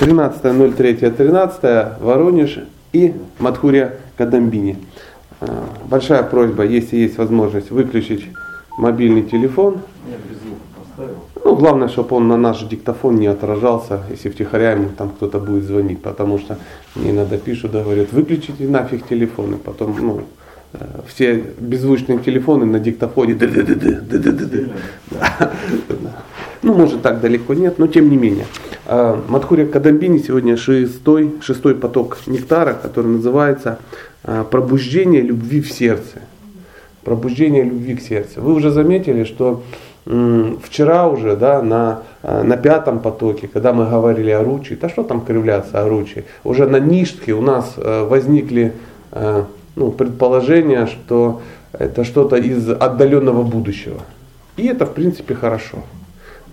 13.03.13 Воронеж и Матхурия Кадамбини. Э, большая просьба, если есть возможность, выключить мобильный телефон. Ну, главное, чтобы он на наш диктофон не отражался, если втихаря ему там кто-то будет звонить, потому что мне иногда пишут, да, говорят, выключите нафиг телефоны, потом, ну, э, все беззвучные телефоны на диктофоне. Ну, может, так далеко нет, но тем не менее. Э, Мадхурия Кадамбини сегодня шестой, шестой поток нектара, который называется э, «Пробуждение любви в сердце». Пробуждение любви к сердцу. Вы уже заметили, что вчера уже да, на, э, на пятом потоке, когда мы говорили о ручи, да что там кривляться о ручи, уже на ништхе у нас возникли ну, предположения, что это что-то из отдаленного будущего. И это в принципе хорошо.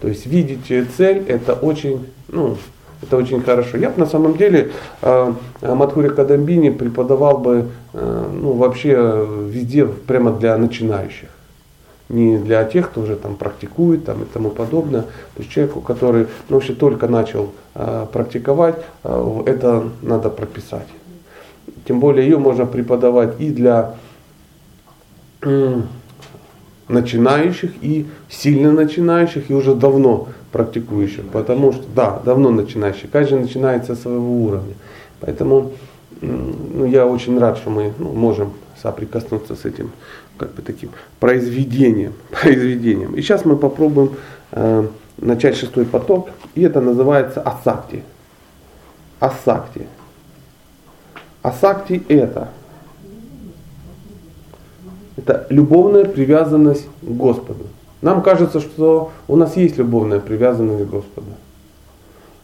То есть видеть цель это очень, ну, это очень хорошо. Я бы на самом деле э, Матхури Кадамбини преподавал бы э, ну, вообще везде прямо для начинающих. Не для тех, кто уже там практикует там, и тому подобное. То есть человеку, который ну, вообще только начал э, практиковать, э, это надо прописать. Тем более ее можно преподавать и для начинающих и сильно начинающих и уже давно практикующих, потому что, да, давно начинающих, каждый начинает со своего уровня. Поэтому ну, я очень рад, что мы ну, можем соприкоснуться с этим как бы таким произведением. произведением. И сейчас мы попробуем э, начать шестой поток, и это называется асакти. Асакти. Асакти это это любовная привязанность к Господу. Нам кажется, что у нас есть любовная привязанность к Господу.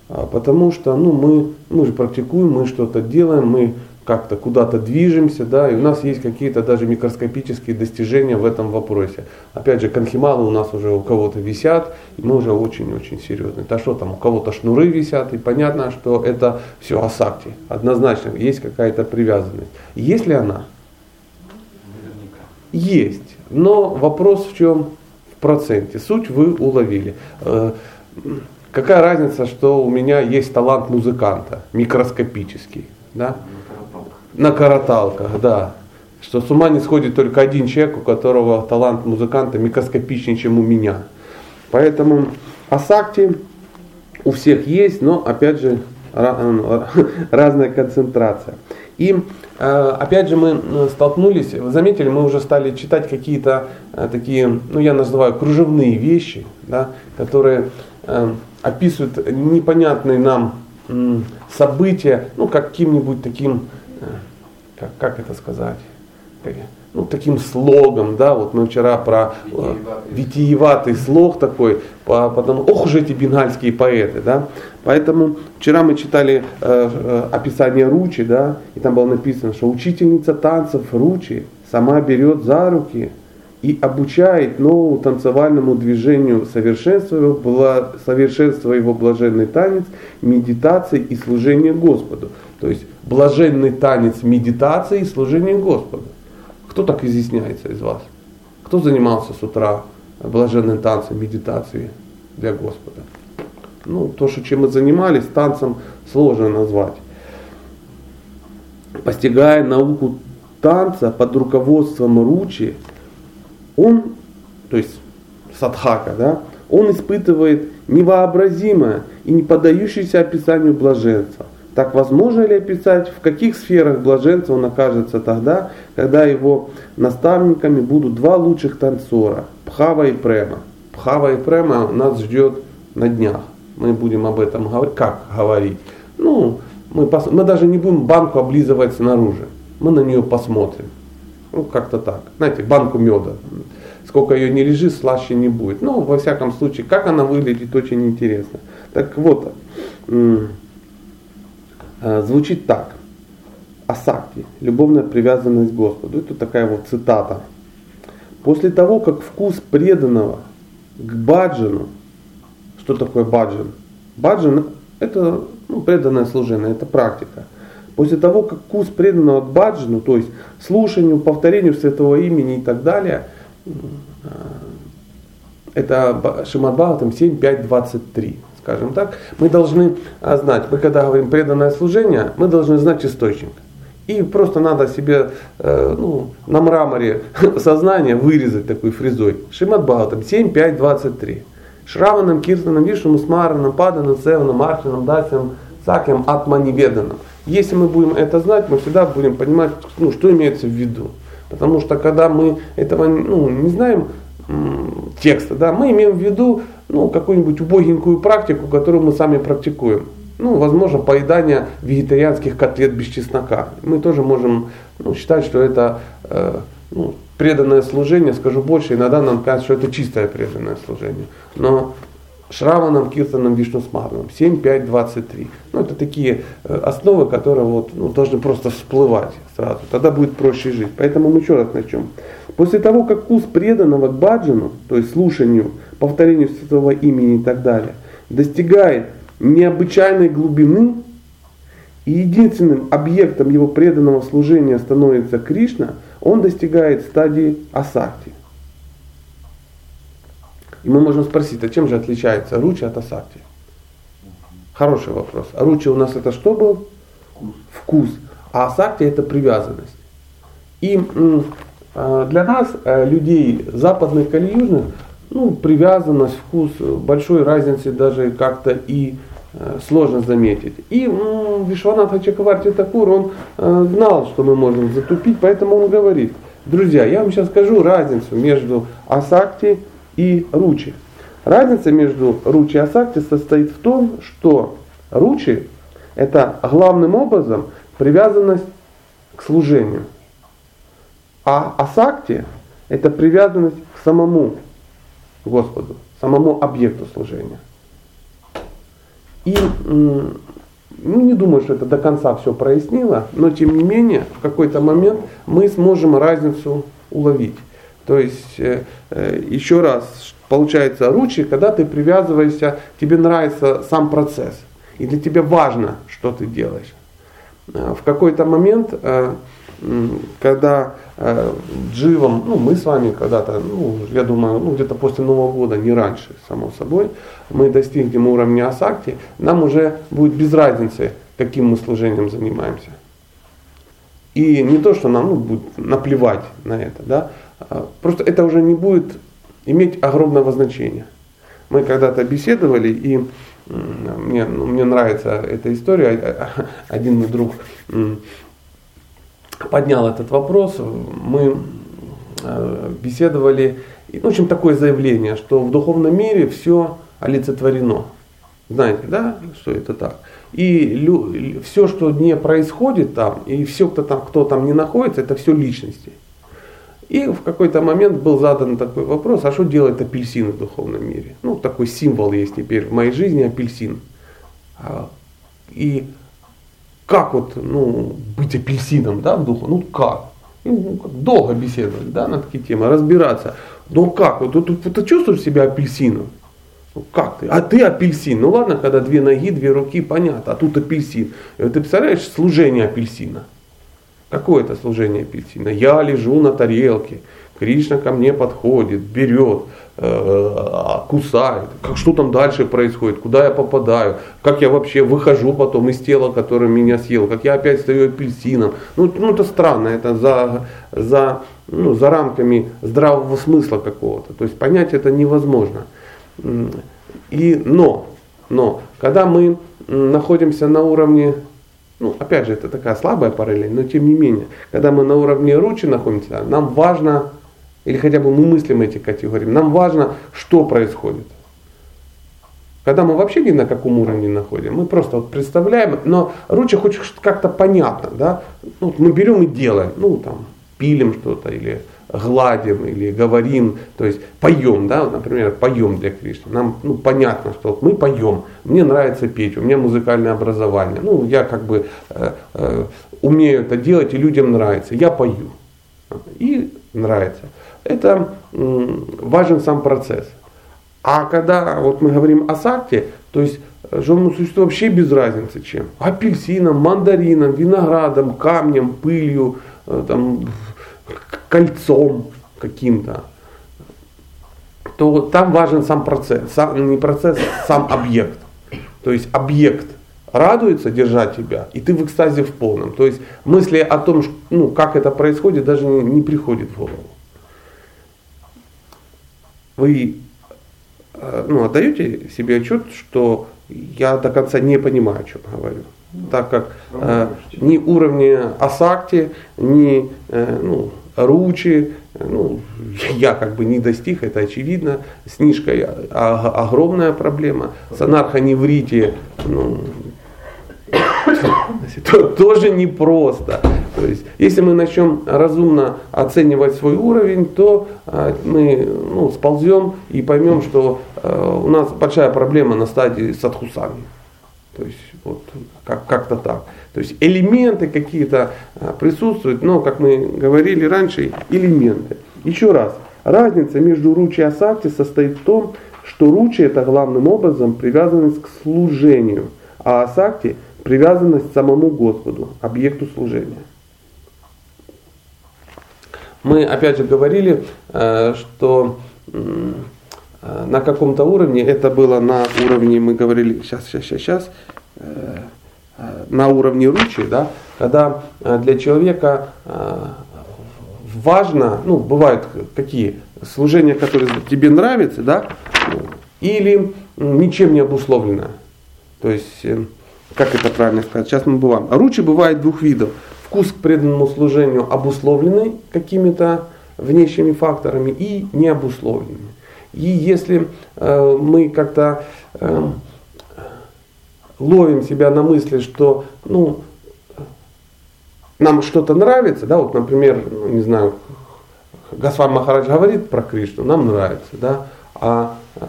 А, потому что ну, мы, мы же практикуем, мы что-то делаем, мы как-то куда-то движемся, да, и у нас есть какие-то даже микроскопические достижения в этом вопросе. Опять же, конхималы у нас уже у кого-то висят, и мы уже очень-очень серьезные. Да что там, у кого-то шнуры висят, и понятно, что это все асакти. Однозначно, есть какая-то привязанность. Есть ли она? Есть. Но вопрос в чем? В проценте. Суть вы уловили. Э, какая разница, что у меня есть талант музыканта, микроскопический, да? На караталках, да. Что с ума не сходит только один человек, у которого талант музыканта микроскопичнее, чем у меня. Поэтому асакти у всех есть, но опять же разная концентрация. И э, опять же мы э, столкнулись, заметили, мы уже стали читать какие-то э, такие, ну я называю кружевные вещи, да, которые описывают непонятные нам события, ну каким-нибудь таким, как, как это сказать, ну, таким слогом, да, вот мы вчера про э, витиеватый слог такой, по, потому, ох уж эти бенгальские поэты, да, поэтому вчера мы читали э, э, описание Ручи, да, и там было написано, что учительница танцев Ручи сама берет за руки и обучает новому танцевальному движению совершенствуя его, совершенствуя его блаженный танец, медитации и служение Господу. То есть блаженный танец медитации и служение Господу. Кто так изъясняется из вас? Кто занимался с утра блаженным танцем, медитацией для Господа? Ну, то, что чем мы занимались, танцем сложно назвать. Постигая науку танца под руководством Ручи, он, то есть садхака, да, он испытывает невообразимое и не поддающееся описанию блаженства. Так возможно ли описать, в каких сферах блаженства он окажется тогда, когда его наставниками будут два лучших танцора, Пхава и Према. Пхава и Према нас ждет на днях. Мы будем об этом говорить. Как говорить? Ну, мы, пос... мы даже не будем банку облизывать снаружи. Мы на нее посмотрим. Ну, как-то так. Знаете, банку меда. Сколько ее не лежит, слаще не будет. Ну, во всяком случае, как она выглядит, очень интересно. Так вот, звучит так. Асакти, любовная привязанность к Господу. Это такая вот цитата. После того, как вкус преданного к баджану, что такое баджан? Баджан это ну, преданное служение, это практика. После того, как вкус преданного к баджану, то есть слушанию, повторению святого имени и так далее, э, это Шимадбхагатам 7.5.23. скажем так, мы должны а, знать, мы когда говорим преданное служение, мы должны знать источник. И просто надо себе э, ну, на мраморе сознания вырезать такой фрезой. Шимат Бхагаватам 7, 5, 23. Шраванам, Киртанам, Вишнам, Смаранам, Паданам, Севанам, Арчанам, Дасям, Сакем, Атманиведанам. Если мы будем это знать, мы всегда будем понимать, ну, что имеется в виду. Потому что когда мы этого ну, не знаем текста, да, мы имеем в виду ну, какую-нибудь убогенькую практику, которую мы сами практикуем. Ну, возможно, поедание вегетарианских котлет без чеснока. Мы тоже можем ну, считать, что это э, ну, преданное служение, скажу больше, иногда нам кажется, что это чистое преданное служение. Но Шраванам, Киртанам, Вишнусмарнам, 7, 5, 23. Ну, это такие э, основы, которые вот, ну, должны просто всплывать сразу. Тогда будет проще жить. Поэтому мы еще раз начнем. После того, как вкус преданного к баджану, то есть слушанию, повторению святого имени и так далее, достигает необычайной глубины, и единственным объектом его преданного служения становится Кришна, он достигает стадии асакти. И мы можем спросить, а чем же отличается ручи от асакти? Хороший вопрос. А ручи у нас это что был? Вкус. А асакти это привязанность. И а, для нас, э, людей западных или южных, ну, привязанность, вкус, большой разницы даже как-то и э, сложно заметить. И Вишванатха Чакаварти Такур, он э, знал, что мы можем затупить, поэтому он говорит, друзья, я вам сейчас скажу разницу между асакти и ручи. Разница между ручи и асакти состоит в том, что ручи это главным образом привязанность к служению. А асакти это привязанность к самому Господу, самому объекту служения. И ну, не думаю, что это до конца все прояснило, но тем не менее в какой-то момент мы сможем разницу уловить. То есть, э, э, еще раз, получается, ручи, когда ты привязываешься, тебе нравится сам процесс. И для тебя важно, что ты делаешь. Э, в какой-то момент, когда дживом, ну мы с вами когда-то, ну я думаю, ну где-то после Нового года, не раньше, само собой, мы достигнем уровня асакти, нам уже будет без разницы, каким мы служением занимаемся. И не то, что нам ну, будет наплевать на это, да, а, просто это уже не будет иметь огромного значения. Мы когда-то беседовали, и мне, ну, мне нравится эта история. Один мой друг поднял этот вопрос. Мы беседовали, в общем, такое заявление, что в духовном мире все олицетворено. Знаете, да, что это так? И все, что не происходит там, и все, кто там, кто там не находится, это все личности. И в какой-то момент был задан такой вопрос, а что делает апельсин в духовном мире? Ну, такой символ есть теперь в моей жизни апельсин. А, и как вот ну, быть апельсином да, в духу? Ну как? Ну, долго беседовать да, на такие темы, разбираться. Ну как? Вот, вот, вот, ты чувствуешь себя апельсином? Ну как ты? А ты апельсин. Ну ладно, когда две ноги, две руки, понятно. А тут апельсин. И ты представляешь служение апельсина? Какое это служение апельсина? Я лежу на тарелке, Кришна ко мне подходит, берет, э, кусает. Как, что там дальше происходит? Куда я попадаю? Как я вообще выхожу потом из тела, которое меня съел? Как я опять стою апельсином? Ну, ну это странно, это за, за, ну, за рамками здравого смысла какого-то. То есть понять это невозможно. И, но, но, когда мы находимся на уровне ну, опять же, это такая слабая параллель, но тем не менее, когда мы на уровне ручи находимся, нам важно, или хотя бы мы мыслим эти категории, нам важно, что происходит. Когда мы вообще ни на каком уровне находим, мы просто вот представляем, но руча хоть как-то понятно, да, ну, мы берем и делаем, ну там, пилим что-то или гладим или говорим, то есть поем, да, например, поем для Кришны. Нам ну, понятно, что вот мы поем, мне нравится петь, у меня музыкальное образование, ну я как бы э, э, умею это делать и людям нравится, я пою. И нравится. Это э, важен сам процесс. А когда вот мы говорим о сакте, то есть живому существу вообще без разницы чем. Апельсином, мандарином, виноградом, камнем, пылью, э, там, кольцом каким-то, то там важен сам процесс, сам, не процесс, а сам объект. То есть объект радуется держать тебя, и ты в экстазе в полном. То есть мысли о том, ну, как это происходит, даже не приходит в голову. Вы э, ну, отдаете себе отчет, что я до конца не понимаю, о чем говорю. Так как э, ни уровня Асакти, ни э, ну, Ручи, ну, я как бы не достиг, это очевидно. С Нишкой огромная проблема. С анархоневрите, ну, тоже непросто. То есть, если мы начнем разумно оценивать свой уровень, то а, мы ну, сползем и поймем, что а, у нас большая проблема на стадии садхусами. То есть вот как- как-то так. То есть элементы какие-то а, присутствуют, но, как мы говорили раньше, элементы. Еще раз, разница между ручи и асакти состоит в том, что ручи это главным образом привязанность к служению, а асакти привязанность к самому Господу, объекту служения. Мы опять же говорили, э, что э, на каком-то уровне, это было на уровне, мы говорили, сейчас, сейчас, сейчас, сейчас, э, на уровне ручи, да, когда для человека важно, ну, бывают какие служения, которые тебе нравятся, да, или ничем не обусловлено. То есть как это правильно сказать, сейчас мы бываем. Ручи бывает двух видов. Вкус к преданному служению обусловленный какими-то внешними факторами и не обусловленный. И если э, мы как-то э, ловим себя на мысли, что ну, нам что-то нравится, да, вот, например, ну, не знаю, Госвам Махарадж говорит про Кришну, нам нравится, да, а э,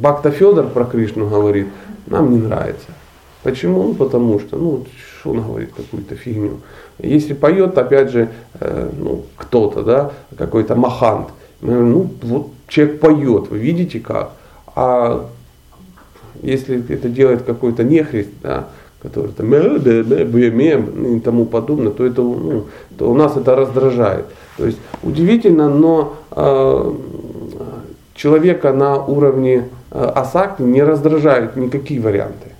Бхакта Федор про Кришну говорит, нам не нравится. Почему? Ну, потому что, ну, что он говорит какую-то фигню. Если поет, опять же, э, ну, кто-то, да, какой-то махант, говорим, ну, вот человек поет, вы видите как. А если это делает какой-то нехрист, да, который там и тому подобное, то это ну, то у нас это раздражает. То есть удивительно, но э, человека на уровне э, асакти не раздражают никакие варианты.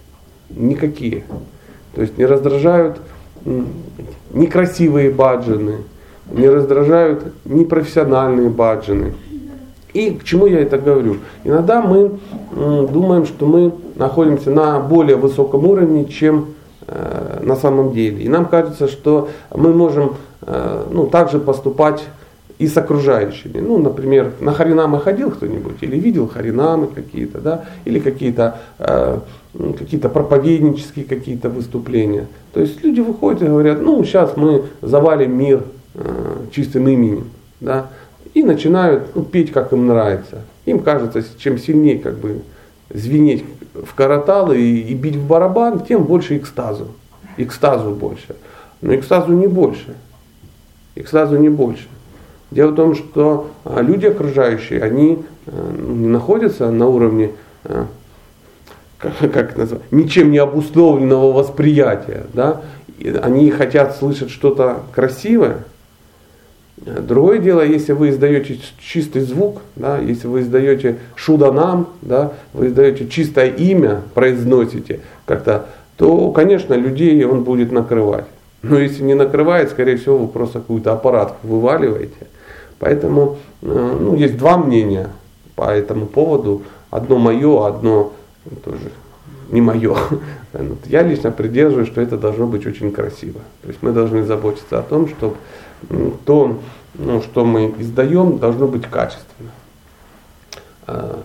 Никакие. То есть не раздражают некрасивые баджины, не раздражают непрофессиональные баджины. И к чему я это говорю? Иногда мы думаем, что мы находимся на более высоком уровне, чем э, на самом деле. И нам кажется, что мы можем э, ну, также поступать и с окружающими. Ну, например, на харинамы ходил кто-нибудь, или видел харинамы какие-то, да, или какие-то э, какие-то проповеднические какие-то выступления. То есть люди выходят и говорят, ну, сейчас мы завалим мир э, чистым именем, да, и начинают ну, петь, как им нравится. Им кажется, чем сильнее как бы звенеть в караталы и, и бить в барабан, тем больше экстазу. Экстазу больше. Но экстазу не больше. Экстазу не больше. Дело в том, что а, люди окружающие, они э, находятся на уровне, э, как, как назвать, ничем не обусловленного восприятия. Да? Они хотят слышать что-то красивое. Другое дело, если вы издаете чистый звук, да, если вы издаете шуданам, да, вы издаете чистое имя, произносите как-то, то, конечно, людей он будет накрывать. Но если не накрывает, скорее всего, вы просто какой-то аппарат вываливаете. Поэтому э, ну, есть два мнения по этому поводу. Одно мое, одно тоже не мое. Я лично придерживаюсь, что это должно быть очень красиво. То есть мы должны заботиться о том, чтобы то, ну, что мы издаем, должно быть качественно. А,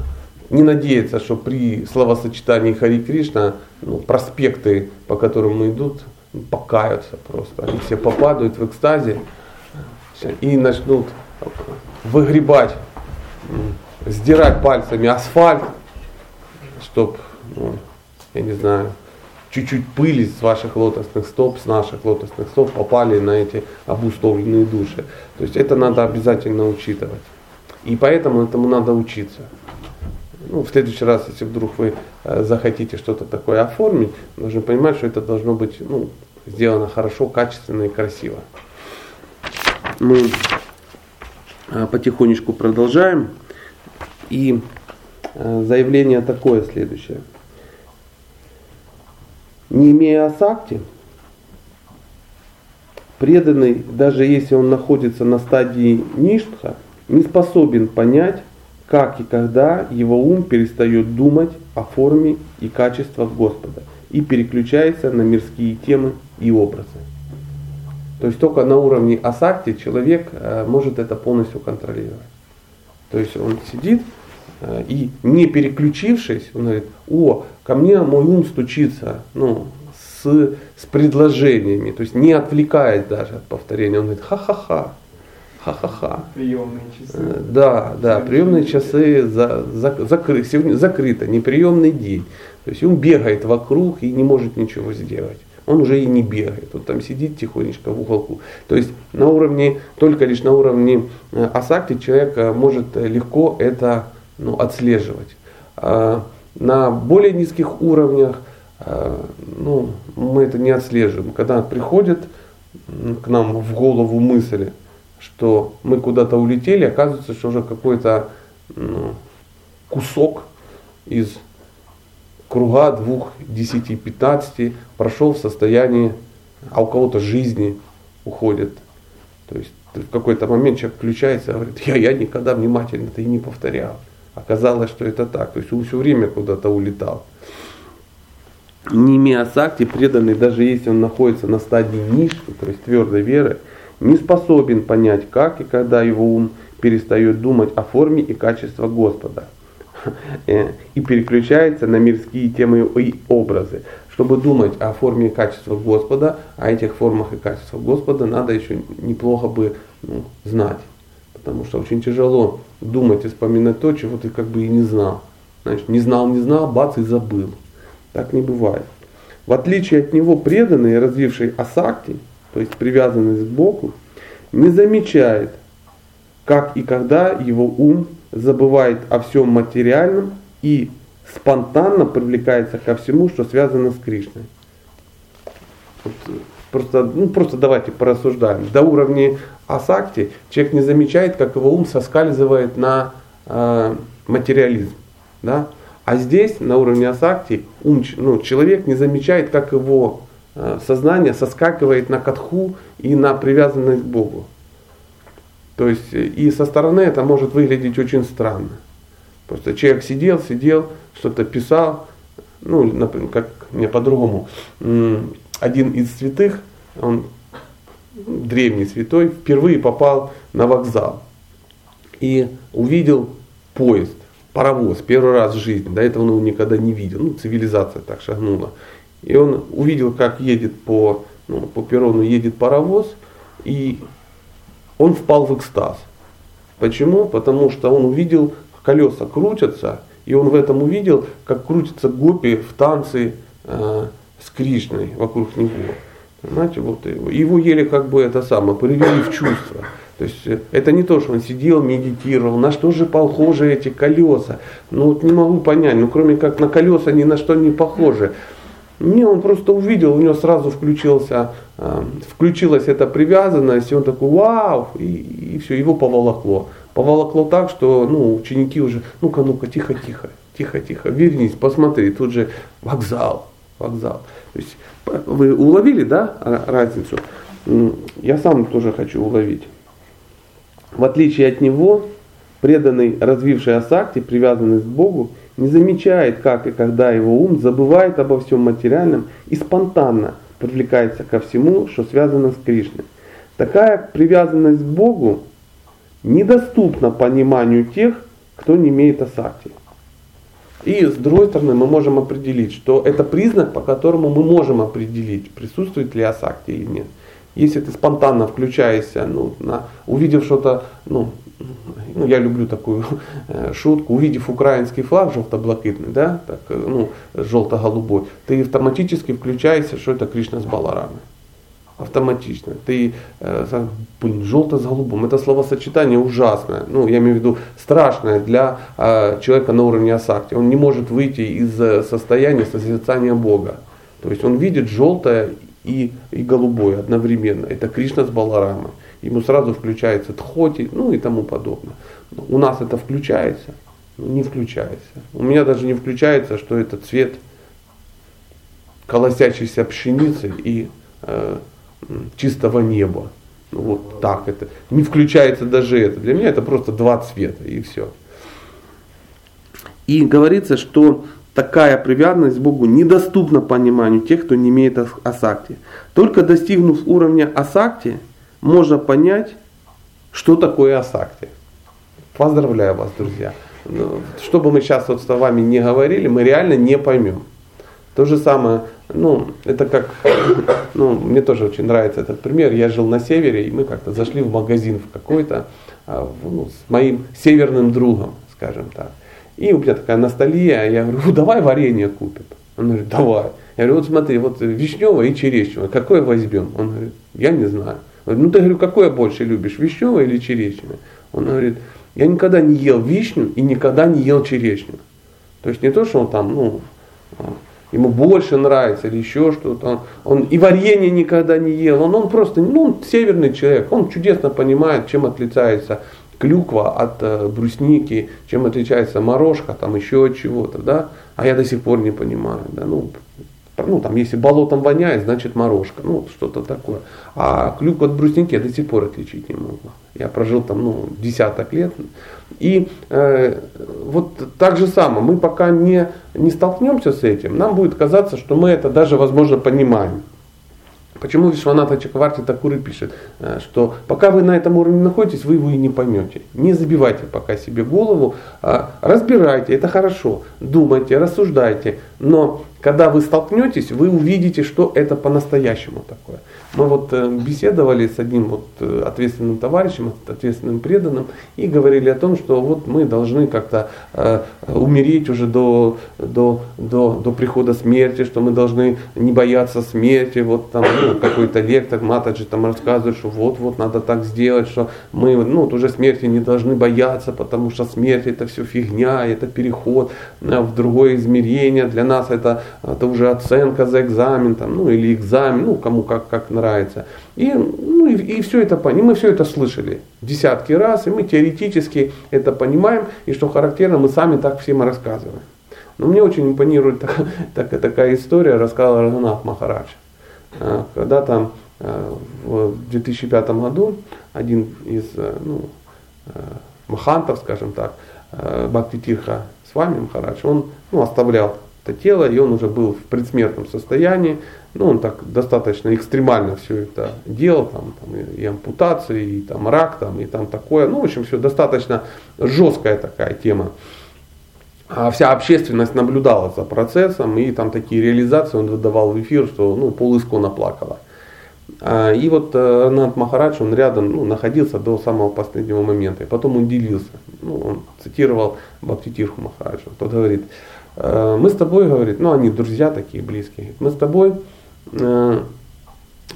не надеяться, что при словосочетании Хари Кришна ну, проспекты, по которым мы идут, покаются просто. Они все попадают в экстазе и начнут выгребать, сдирать пальцами асфальт, чтобы, ну, я не знаю, чуть-чуть пыли с ваших лотосных стоп, с наших лотосных стоп попали на эти обусловленные души. То есть это надо обязательно учитывать. И поэтому этому надо учиться. Ну, в следующий раз, если вдруг вы э, захотите что-то такое оформить, нужно понимать, что это должно быть ну, сделано хорошо, качественно и красиво. Мы Э, потихонечку продолжаем. И заявление такое следующее. Не имея асакти, преданный, даже если он находится на стадии ништха, не способен понять, как и когда его ум перестает думать о форме и качествах Господа и переключается на мирские темы и образы. То есть только на уровне асакти человек э, может это полностью контролировать. То есть он сидит э, и не переключившись, он говорит, о, ко мне мой ум стучится, ну, с, с предложениями, то есть не отвлекаясь даже от повторения, он говорит, ха-ха-ха, ха-ха-ха. Приемные часы. Э, да, да, приемные часы за, за, закры, сегодня закрыто, неприемный день. То есть он бегает вокруг и не может ничего сделать он уже и не бегает, он там сидит тихонечко в уголку. То есть на уровне, только лишь на уровне э, асакти человек э, может легко это ну, отслеживать. А на более низких уровнях э, ну, мы это не отслеживаем. Когда приходит к нам в голову мысль, что мы куда-то улетели, оказывается, что уже какой-то ну, кусок из круга двух, десяти, пятнадцати прошел в состоянии, а у кого-то жизни уходит. То есть в какой-то момент человек включается и говорит, я, я никогда внимательно это и не повторял. Оказалось, что это так. То есть он все время куда-то улетал. Не имея сакти, преданный, даже если он находится на стадии ниши, то есть твердой веры, не способен понять, как и когда его ум перестает думать о форме и качестве Господа – Э, и переключается на мирские темы и образы. Чтобы думать о форме и качестве Господа, о этих формах и качествах Господа надо еще неплохо бы ну, знать. Потому что очень тяжело думать и вспоминать то, чего ты как бы и не знал. Значит, не знал, не знал, бац и забыл. Так не бывает. В отличие от него преданный, развивший асакти, то есть привязанность к Богу, не замечает, как и когда его ум забывает о всем материальном и спонтанно привлекается ко всему, что связано с Кришной. Просто, ну, просто давайте порассуждаем. До уровня асакти человек не замечает, как его ум соскальзывает на э, материализм. Да? А здесь, на уровне асакти, ум, ну, человек не замечает, как его э, сознание соскакивает на катху и на привязанность к Богу. То есть и со стороны это может выглядеть очень странно. Просто человек сидел, сидел, что-то писал, ну, например, как мне по-другому. Один из святых, он древний святой, впервые попал на вокзал и увидел поезд, паровоз, первый раз в жизни. До этого он его никогда не видел. Ну, цивилизация так шагнула. И он увидел, как едет по, ну, по перрону едет паровоз, и он впал в экстаз. Почему? Потому что он увидел, колеса крутятся, и он в этом увидел, как крутятся гопи в танце э, с Кришной вокруг него. Понимаете, вот его. Его еле как бы это самое, привели в чувство. То есть э, это не то, что он сидел, медитировал, на что же похожи эти колеса. Ну вот не могу понять, ну кроме как на колеса ни на что не похожи. Не, он просто увидел, у него сразу включился, э, включилась эта привязанность, и он такой, вау, и, и все, его поволокло. Поволокло так, что ну, ученики уже, ну-ка, ну-ка, тихо, тихо, тихо, тихо, вернись, посмотри, тут же вокзал, вокзал. То есть вы уловили, да, разницу? Я сам тоже хочу уловить. В отличие от него, преданный, развивший асакти, привязанный к Богу, не замечает, как и когда его ум забывает обо всем материальном и спонтанно привлекается ко всему, что связано с Кришной. Такая привязанность к Богу недоступна пониманию тех, кто не имеет асакти. И с другой стороны мы можем определить, что это признак, по которому мы можем определить, присутствует ли асакти или нет. Если ты спонтанно включаешься, ну, на, увидев что-то, ну, ну, я люблю такую э, шутку, увидев украинский флаг желто-блакитный, да, так, э, ну, желто-голубой, ты автоматически включаешься, что это Кришна с Баларамой. Автоматично. Ты, э, блин, желто с голубым. Это словосочетание ужасное. Ну, я имею в виду страшное для э, человека на уровне асакти. Он не может выйти из э, состояния созерцания Бога. То есть он видит желтое и, и голубое одновременно. Это Кришна с Баларамой ему сразу включается тхоти, ну и тому подобное. У нас это включается? Ну, не включается. У меня даже не включается, что это цвет колосящейся пшеницы и э, чистого неба. Ну, вот так это. Не включается даже это. Для меня это просто два цвета и все. И говорится, что такая привязанность к Богу недоступна пониманию тех, кто не имеет асакти. Только достигнув уровня асакти, можно понять, что такое асакти. Поздравляю вас, друзья. Ну, что бы мы сейчас вот с вами не говорили, мы реально не поймем. То же самое, ну, это как, ну, мне тоже очень нравится этот пример. Я жил на севере, и мы как-то зашли в магазин в какой-то, а, ну, с моим северным другом, скажем так. И у меня такая ностальгия, я говорю, давай варенье купим. Он говорит, давай. Я говорю, вот смотри, вот вишневое и черешневое, какое возьмем? Он говорит, я не знаю. Говорю, ну ты говорю, какое больше любишь, вишневое или черешневое? Он говорит, я никогда не ел вишню и никогда не ел черешню. То есть не то, что он там, ну, ему больше нравится или еще что-то. Он, он и варенье никогда не ел. Он, он просто, ну, он северный человек. Он чудесно понимает, чем отличается клюква от э, брусники, чем отличается морожка, там еще от чего-то, да. А я до сих пор не понимаю, да. Ну, ну, там, если болотом воняет, значит морожка, ну, что-то такое. А клюкву от брусники я до сих пор отличить не могу. Я прожил там, ну, десяток лет. И э, вот так же самое, мы пока не, не столкнемся с этим, нам будет казаться, что мы это даже, возможно, понимаем. Почему Вишваната Чакварти Такуры пишет, э, что пока вы на этом уровне находитесь, вы его и не поймете. Не забивайте пока себе голову, а разбирайте, это хорошо, думайте, рассуждайте, но когда вы столкнетесь, вы увидите, что это по-настоящему такое. Мы вот э, беседовали с одним вот э, ответственным товарищем, ответственным преданным, и говорили о том, что вот мы должны как-то э, умереть уже до, до, до, до прихода смерти, что мы должны не бояться смерти. Вот там ну, какой-то лектор Матаджи там рассказывает, что вот-вот надо так сделать, что мы ну, вот уже смерти не должны бояться, потому что смерть это все фигня, это переход в другое измерение. Для нас это, это уже оценка за экзамен, там, ну или экзамен, ну кому как, как нравится. И, ну, и, и все это, и мы все это слышали десятки раз, и мы теоретически это понимаем, и что характерно, мы сами так всем рассказываем. Но мне очень импонирует так, так, такая история, рассказал Рагунат Махарадж. А, когда там а, в 2005 году один из ну, а, махантов, скажем так, Бхакти Тирха с вами Махарадж, он ну, оставлял это тело, и он уже был в предсмертном состоянии, ну, он так достаточно экстремально все это делал, там, там и, и ампутации, и там рак, там, и там такое. Ну, в общем, все достаточно жесткая такая тема. А вся общественность наблюдала за процессом, и там такие реализации он выдавал в эфир, что ну, пол искона плакала. А, и вот э, Нант Махарадж, он рядом ну, находился до самого последнего момента. И потом он делился. Ну, он цитировал Бхактитирху Махараджа. Тот говорит, «Э, мы с тобой, говорит, ну они друзья такие близкие, мы с тобой Э,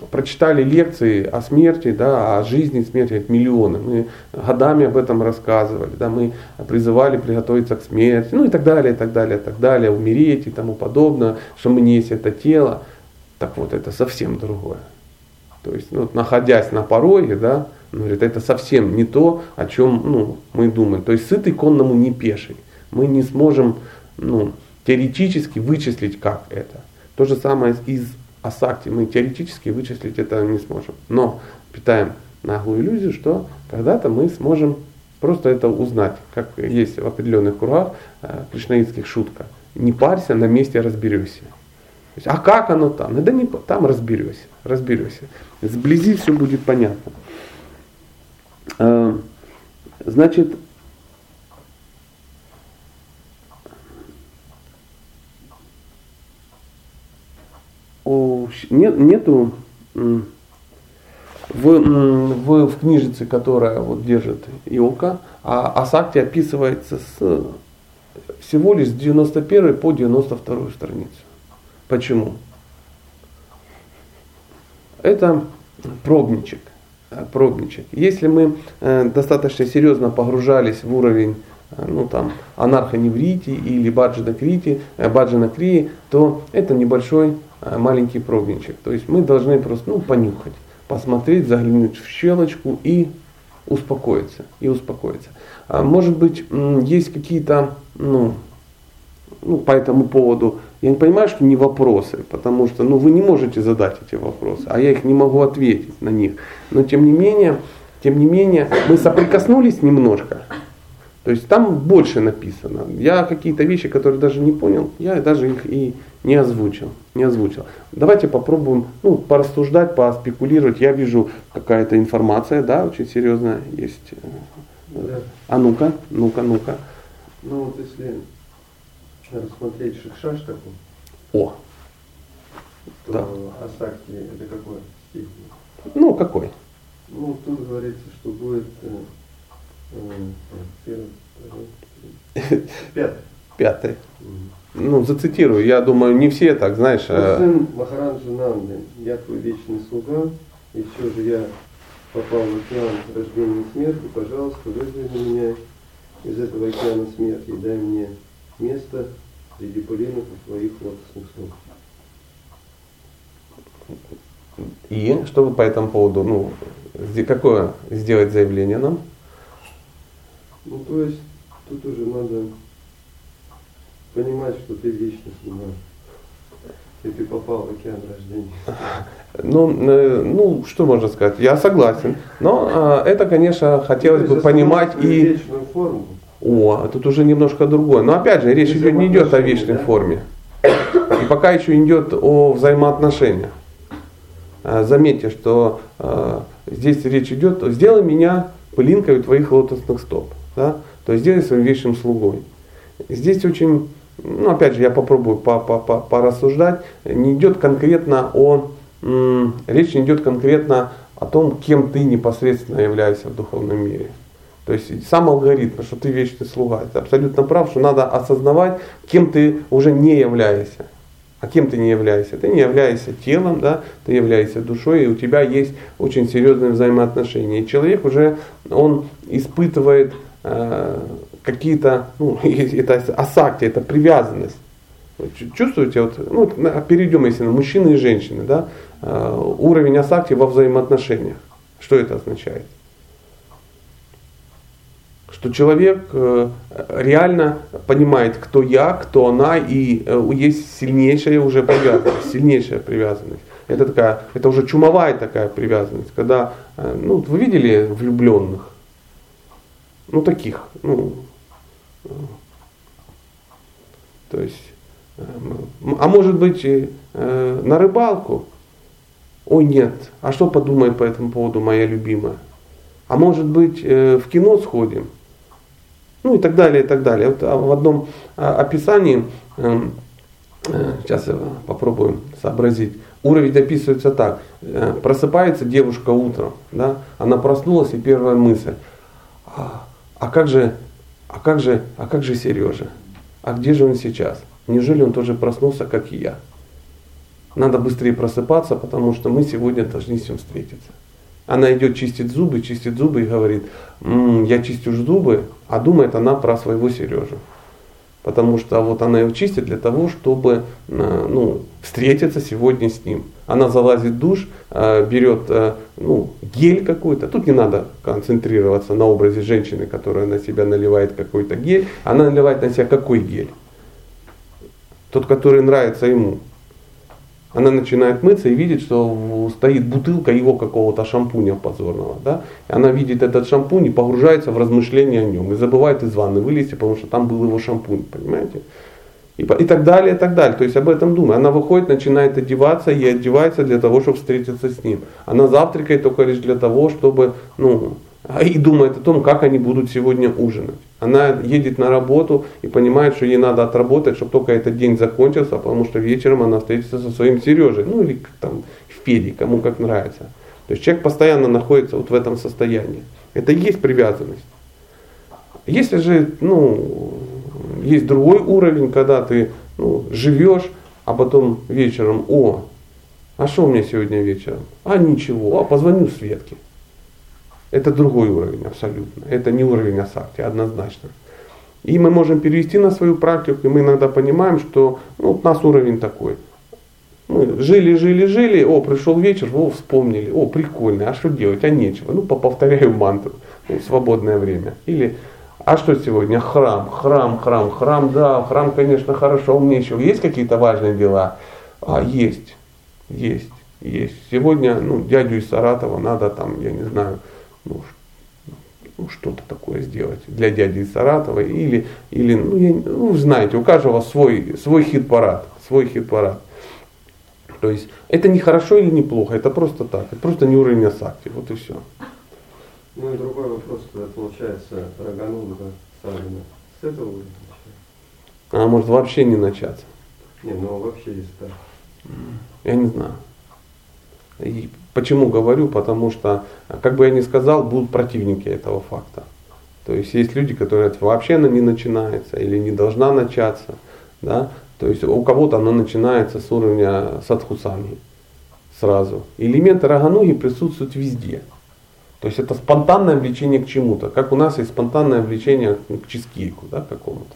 прочитали лекции о смерти, да, о жизни смерти, это миллионы. Мы годами об этом рассказывали, да, мы призывали приготовиться к смерти, ну и так далее, и так далее, и так далее, умереть и тому подобное, что мы не есть это тело. Так вот, это совсем другое. То есть, ну, находясь на пороге, да, говорит, это совсем не то, о чем ну, мы думаем. То есть сытый конному не пеший. Мы не сможем ну, теоретически вычислить, как это. То же самое из асакти мы теоретически вычислить это не сможем. Но питаем наглую иллюзию, что когда-то мы сможем просто это узнать, как есть в определенных кругах э, кришнаитских шутка. Не парься, на месте разберешься. А как оно там? Да не там разберешься, разберешься. Сблизи все будет понятно. Э, значит, нет, нету в, в, в книжице, которая вот держит Иока, а Асакти описывается с всего лишь с 91 по 92 страницу. Почему? Это пробничек. пробничек. Если мы э, достаточно серьезно погружались в уровень э, ну, там, анархоневрити или баджанакрити, э, баджанакрии, то это небольшой Э, маленький пробничек. То есть мы должны просто ну, понюхать, посмотреть, заглянуть в щелочку и успокоиться. И успокоиться. А может быть, есть какие-то ну, ну, по этому поводу Я не понимаю, что не вопросы, потому что ну, вы не можете задать эти вопросы, а я их не могу ответить на них. Но тем не менее, тем не менее, мы соприкоснулись немножко. То есть там больше написано. Я какие-то вещи, которые даже не понял, я даже их и не озвучил. Не озвучил. Давайте попробуем ну, порассуждать, поспекулировать. Я вижу какая-то информация, да, очень серьезная есть. Да. А ну-ка, ну-ка, ну-ка. Ну вот если рассмотреть Шикшаштаку, О. то Да. Асакти это какой стих? Ну, какой? Ну, тут говорится, что будет э, э, первый, второй, пятый. Пятый. Ну, зацитирую. Я думаю, не все так, знаешь. «О э, сын Махараджа Нанды, я твой вечный слуга, и все же я попал в океан рождения и смерти, пожалуйста, вызвали меня из этого океана смерти и дай мне место среди пуленов твоих лотосных стоп. И что вы по этому поводу, ну, какое сделать заявление нам? Ну, то есть, тут уже надо понимать, что ты вечный слуга. И ты попал в океан рождения. Ну, э, ну, что можно сказать? Я согласен. Но э, это, конечно, хотелось То бы понимать и... вечную форму. О, а тут уже немножко другое. Но опять же, речь идет, не идет о вечной да? форме. И пока еще идет о взаимоотношениях. А, Заметьте, что э, здесь речь идет, сделай меня пылинкой твоих лотосных стоп. Да? То есть сделай своим вечным слугой. Здесь очень, ну опять же, я попробую по- по- по- порассуждать, не идет конкретно о, речь не идет конкретно о том, кем ты непосредственно являешься в духовном мире. То есть сам алгоритм, что ты вечный слуга, это абсолютно прав, что надо осознавать, кем ты уже не являешься. А кем ты не являешься? Ты не являешься телом, да, ты являешься душой, и у тебя есть очень серьезные взаимоотношения. И человек уже, он испытывает э, какие-то, ну, это асакти, это привязанность. Чувствуете, вот, ну, перейдем, если на мужчины и женщины, да, э, уровень асакти во взаимоотношениях. Что это означает? что человек э, реально понимает, кто я, кто она, и э, есть сильнейшая уже привязанность, сильнейшая привязанность. Это такая, это уже чумовая такая привязанность, когда, ну, вы видели влюбленных, ну таких, ну, то есть, э, а может быть э, на рыбалку? Ой, нет, а что подумает по этому поводу моя любимая? А может быть э, в кино сходим? Ну и так далее, и так далее. Вот а, в одном а, описании, эм, сейчас я попробую сообразить, уровень описывается так. Просыпается девушка утром, да, она проснулась и первая мысль, а, а как же, а как же, а как же Сережа? А где же он сейчас? Неужели он тоже проснулся, как и я? Надо быстрее просыпаться, потому что мы сегодня должны с ним встретиться. Она идет чистить зубы, чистит зубы и говорит, «М, я чистю зубы, а думает она про своего Сережу. Потому что вот она его чистит для того, чтобы э, ну, встретиться сегодня с ним. Она залазит в душ, э, берет э, ну, гель какой-то. Тут не надо концентрироваться на образе женщины, которая на себя наливает какой-то гель. Она наливает на себя какой гель? Тот, который нравится ему. Она начинает мыться и видит, что стоит бутылка его какого-то шампуня позорного. Да? Она видит этот шампунь и погружается в размышления о нем. И забывает из ванны вылезти, потому что там был его шампунь. Понимаете? И, и так далее, и так далее. То есть об этом думает. Она выходит, начинает одеваться и одевается для того, чтобы встретиться с ним. Она завтракает только лишь для того, чтобы, ну, а и думает о том, как они будут сегодня ужинать. Она едет на работу и понимает, что ей надо отработать, чтобы только этот день закончился, потому что вечером она встретится со своим Сережей, ну или там в Феде, кому как нравится. То есть человек постоянно находится вот в этом состоянии. Это и есть привязанность. Если же, ну, есть другой уровень, когда ты ну, живешь, а потом вечером, о, а что у меня сегодня вечером? А ничего, а позвоню Светке. Это другой уровень абсолютно. Это не уровень асакти, однозначно. И мы можем перевести на свою практику, и мы иногда понимаем, что ну, у нас уровень такой. Мы жили, жили, жили, о, пришел вечер, о, вспомнили, о, прикольно, а что делать, а нечего. Ну, поповторяю мантру, ну, свободное время. Или А что сегодня? Храм, храм, храм, храм, да, храм, конечно, хорошо, мне еще есть какие-то важные дела? А, есть, есть, есть. Сегодня, ну, дядю из Саратова надо там, я не знаю, ну, ну, что-то такое сделать для дяди из Саратова или, или ну, я, ну, знаете, у каждого свой, свой хит-парад, свой хит-парад. То есть это не хорошо или не плохо, это просто так, это просто не уровень асакти, вот и все. Ну и другой вопрос, когда получается Раганунга Савина. С этого будет А может вообще не начаться? Не, ну вообще есть так. Я не знаю. И почему говорю? Потому что, как бы я ни сказал, будут противники этого факта. То есть есть люди, которые говорят, вообще она не начинается или не должна начаться. Да? То есть у кого-то она начинается с уровня садхусанги сразу. Элементы рагануги присутствуют везде. То есть это спонтанное влечение к чему-то, как у нас есть спонтанное влечение к чизкейку, да, какому-то.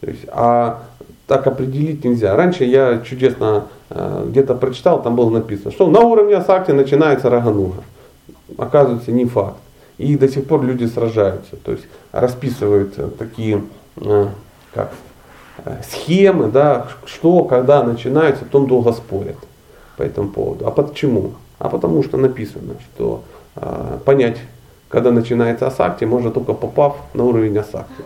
То есть, а так определить нельзя. Раньше я чудесно э, где-то прочитал, там было написано, что на уровне асакти начинается рагануга. Оказывается, не факт. И до сих пор люди сражаются, то есть расписывают такие э, как, э, схемы, да, что, когда начинается, потом долго спорят по этому поводу. А почему? А потому что написано, что понять, когда начинается асакти, можно только попав на уровень асакти.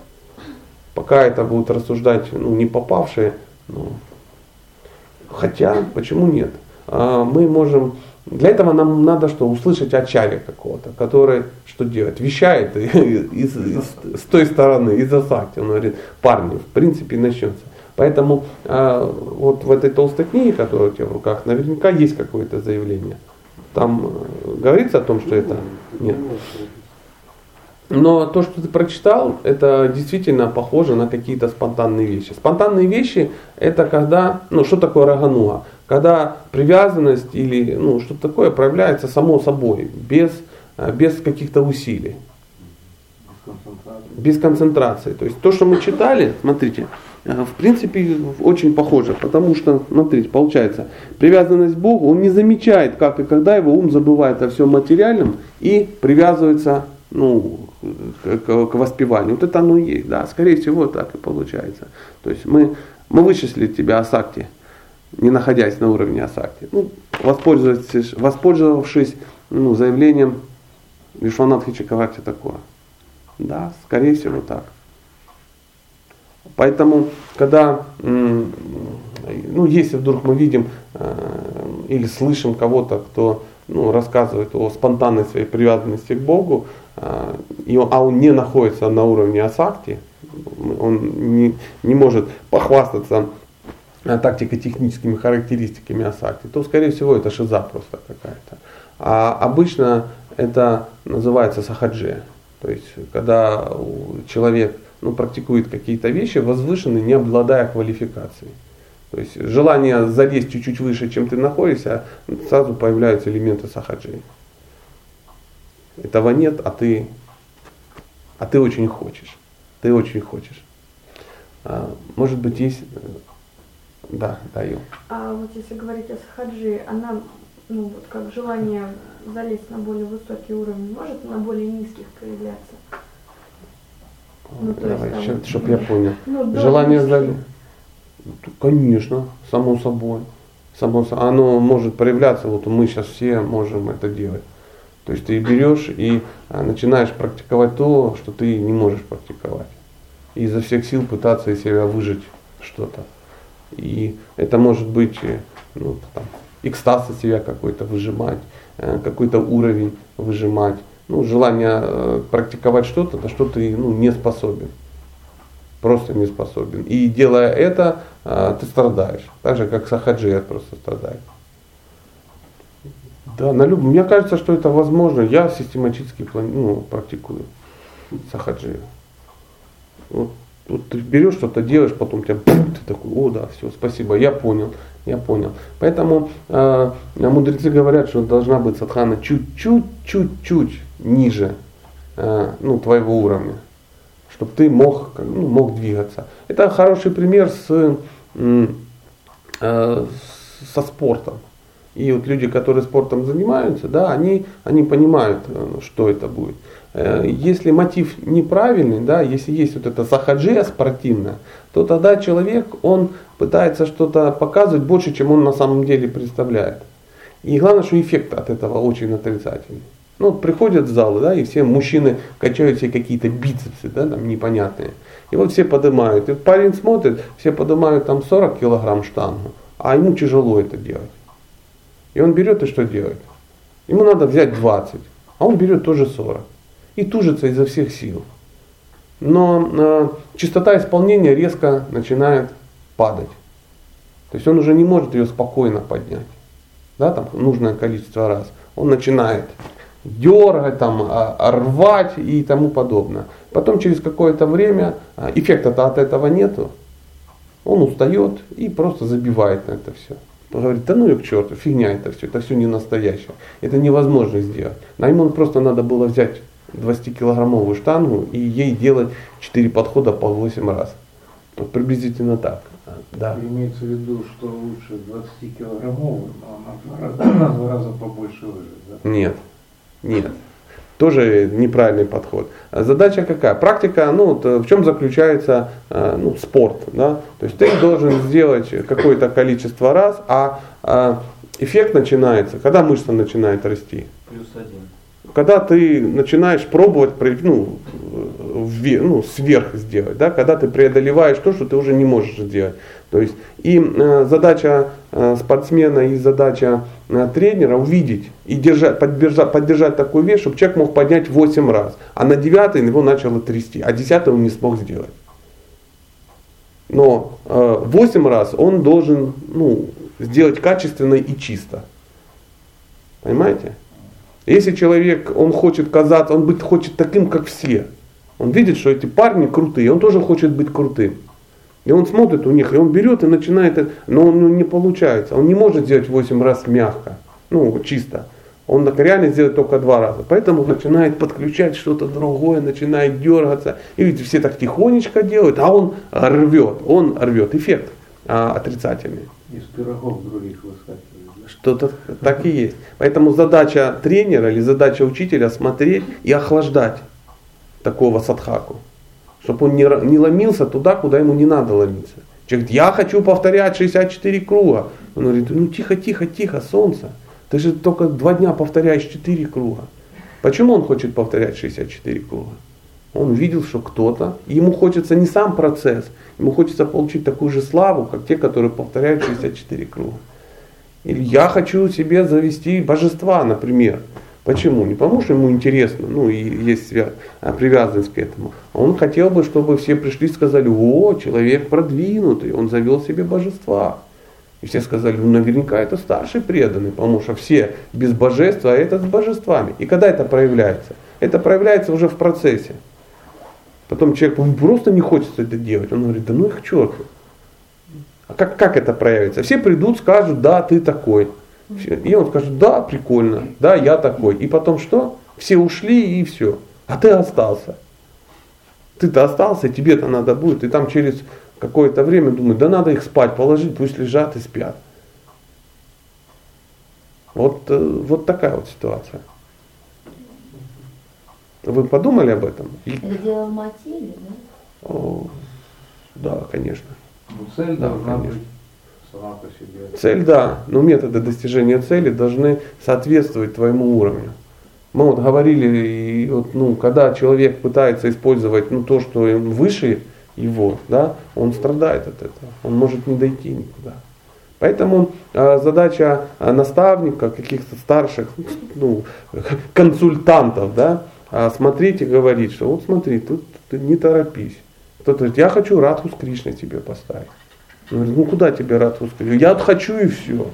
Пока это будут рассуждать ну, не попавшие, ну, хотя, почему нет? А, мы можем, для этого нам надо что, услышать ачаря какого-то, который что делает? Вещает из, из, с той стороны, из асакти. Он говорит, парни, в принципе начнется. Поэтому э, вот в этой толстой книге, которая у тебя в руках, наверняка есть какое-то заявление. Там э, говорится о том, что это нет. Но то, что ты прочитал, это действительно похоже на какие-то спонтанные вещи. Спонтанные вещи это когда, ну что такое рагануа? Когда привязанность или ну, что-то такое проявляется само собой, без, э, без каких-то усилий. Без концентрации. То есть то, что мы читали, смотрите, в принципе, очень похоже, потому что, смотрите, получается, привязанность к Богу, он не замечает, как и когда его ум забывает о всем материальном и привязывается ну, к, к, воспеванию. Вот это оно и есть, да, скорее всего, так и получается. То есть мы, мы вычислили тебя асакти, не находясь на уровне асакти. Ну, воспользовавшись, воспользовавшись ну, заявлением Вишванатхи Чакаварти такое. Да, скорее всего так. Поэтому, когда, ну, если вдруг мы видим э, или слышим кого-то, кто ну, рассказывает о спонтанной своей привязанности к Богу, э, и он, а он не находится на уровне асакти, он не, не может похвастаться тактико-техническими характеристиками асакти, то, скорее всего, это шиза просто какая-то. А обычно это называется сахаджи. То есть, когда человек ну, практикует какие-то вещи возвышенные, не обладая квалификацией. То есть желание залезть чуть-чуть выше, чем ты находишься, сразу появляются элементы сахаджи. Этого нет, а ты, а ты очень хочешь. Ты очень хочешь. А, может быть, есть... Да, даю. А вот если говорить о сахаджи, она, ну вот как желание залезть на более высокий уровень, может на более низких проявляться? Ну, Давай, есть, чтобы я понял. Ну, Желание сдали. Конечно, само собой. Само, оно может проявляться, вот мы сейчас все можем это делать. То есть ты берешь и а, начинаешь практиковать то, что ты не можешь практиковать. И изо всех сил пытаться из себя выжить что-то. И это может быть э, ну, там, экстаз из себя какой-то выжимать, э, какой-то уровень выжимать ну, желание э, практиковать что-то, на что ты ну, не способен. Просто не способен. И делая это, э, ты страдаешь. Так же, как сахаджият просто страдает. Да, на люб... Мне кажется, что это возможно. Я систематически плани... ну, практикую сахаджи. Вот, вот ты берешь что-то, делаешь, потом тебя ты такой, о да, все, спасибо, я понял. Я понял. Поэтому э, мудрецы говорят, что должна быть садхана чуть-чуть, чуть-чуть ниже э, ну, твоего уровня, чтобы ты мог, ну, мог двигаться. Это хороший пример с, э, со спортом. И вот люди, которые спортом занимаются, да, они, они понимают, э, что это будет. Э, если мотив неправильный, да, если есть вот эта сахаджия спортивная, то тогда человек, он пытается что-то показывать больше, чем он на самом деле представляет. И главное, что эффект от этого очень отрицательный. Ну, вот приходят в зал, да, и все мужчины качают себе какие-то бицепсы, да, там непонятные. И вот все поднимают. И парень смотрит, все поднимают там 40 килограмм штангу, а ему тяжело это делать. И он берет и что делает? Ему надо взять 20, а он берет тоже 40. И тужится изо всех сил. Но э, частота исполнения резко начинает падать. То есть он уже не может ее спокойно поднять. Да, там нужное количество раз. Он начинает дергать, там, а, рвать и тому подобное. Потом через какое-то время а, эффекта от этого нету. Он устает и просто забивает на это все. Он говорит, да ну и к черту, фигня это все, это все не настоящее. Это невозможно сделать. На ему просто надо было взять 20-килограммовую штангу и ей делать 4 подхода по 8 раз. Вот приблизительно так. Да. Имеется в виду, что лучше 20-килограммовую, но на два раза, два раза побольше выжить, да? Нет. Нет. Тоже неправильный подход. Задача какая? Практика, ну, вот, в чем заключается э, ну, спорт. Да? То есть ты должен сделать какое-то количество раз, а, а эффект начинается, когда мышца начинает расти. Плюс один. Когда ты начинаешь пробовать ну, вверх, ну, сверх сделать, да? когда ты преодолеваешь то, что ты уже не можешь сделать. То есть и э, задача э, спортсмена и задача э, тренера увидеть и держать, поддержать, поддержать такой вес, чтобы человек мог поднять 8 раз, а на 9 его начало трясти, а 10 он не смог сделать. Но э, 8 раз он должен ну, сделать качественно и чисто. Понимаете? Если человек, он хочет казаться, он быть хочет таким, как все. Он видит, что эти парни крутые, он тоже хочет быть крутым. И он смотрит у них, и он берет и начинает, но он не получается. Он не может сделать 8 раз мягко, ну, чисто. Он реально сделает только два раза. Поэтому начинает подключать что-то другое, начинает дергаться. И видите, все так тихонечко делают, а он рвет, он рвет. Эффект а, отрицательный. Из пирогов других выскакивает. Что-то так и есть. Поэтому задача тренера или задача учителя смотреть и охлаждать такого садхаку чтобы он не, не ломился туда, куда ему не надо ломиться. Человек говорит, я хочу повторять 64 круга. Он говорит, ну тихо, тихо, тихо, солнце. Ты же только два дня повторяешь 4 круга. Почему он хочет повторять 64 круга? Он видел, что кто-то, ему хочется не сам процесс, ему хочется получить такую же славу, как те, которые повторяют 64 круга. Или я хочу себе завести божества, например. Почему? Не потому, что ему интересно, ну и есть а, привязанность к этому. Он хотел бы, чтобы все пришли и сказали, о, человек продвинутый, он завел себе божества. И все сказали, ну наверняка это старший преданный, потому что все без божества, а этот с божествами. И когда это проявляется? Это проявляется уже в процессе. Потом человек просто не хочется это делать. Он говорит, да ну их к черту. Как, как это проявится? Все придут, скажут, да, ты такой. И он скажет, да, прикольно, да, я такой. И потом что? Все ушли и все. А ты остался. Ты-то остался, тебе-то надо будет. И там через какое-то время думают, да надо их спать положить, пусть лежат и спят. Вот, э, вот такая вот ситуация. Вы подумали об этом? Это дело мотиве, да? О, да, конечно. Ну, цель Да, должна конечно. быть сама по себе. Цель, да, но методы достижения цели должны соответствовать твоему уровню. Мы вот говорили, и вот, ну, когда человек пытается использовать ну, то, что им выше его, да, он страдает от этого, он может не дойти никуда. Поэтому э, задача э, наставника, каких-то старших ну, консультантов, да, э, смотреть и говорить, что вот смотри, тут ты не торопись. Кто-то говорит, я хочу Радху с Кришной тебе поставить. Он говорит, ну куда тебе Радху сказать? Я вот хочу и все.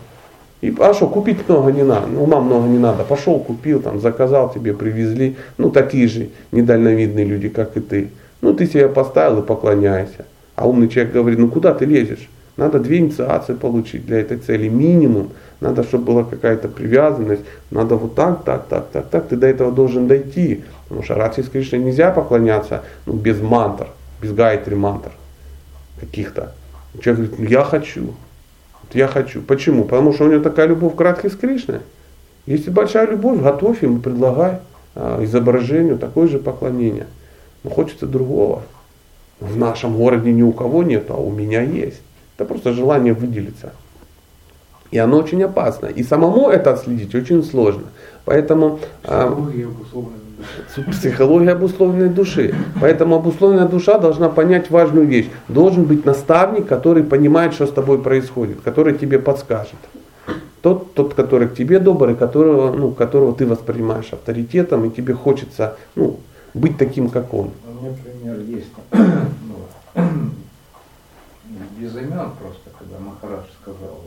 И, а что, купить много не надо, ну, ума много не надо. Пошел, купил, там, заказал, тебе привезли. Ну, такие же недальновидные люди, как и ты. Ну, ты себя поставил и поклоняйся. А умный человек говорит, ну, куда ты лезешь? Надо две инициации получить для этой цели, минимум. Надо, чтобы была какая-то привязанность. Надо вот так, так, так, так, так. Ты до этого должен дойти. Потому что Радхи с Кришной нельзя поклоняться ну, без мантр, без гайтри мантр каких-то. Человек говорит, я хочу. Я хочу. Почему? Потому что у него такая любовь к Радхе с Кришной. Если большая любовь, готовь ему, предлагай а, изображению такое же поклонение. Но хочется другого. В нашем городе ни у кого нет, а у меня есть. Это просто желание выделиться. И оно очень опасно. И самому это отследить очень сложно. Поэтому а, Психология обусловленной души. Поэтому обусловленная душа должна понять важную вещь. Должен быть наставник, который понимает, что с тобой происходит, который тебе подскажет. Тот, тот, который к тебе добрый, которого, ну, которого ты воспринимаешь авторитетом, и тебе хочется ну, быть таким, как он. У меня пример есть. Ну, без имен просто, когда Махарадж сказал.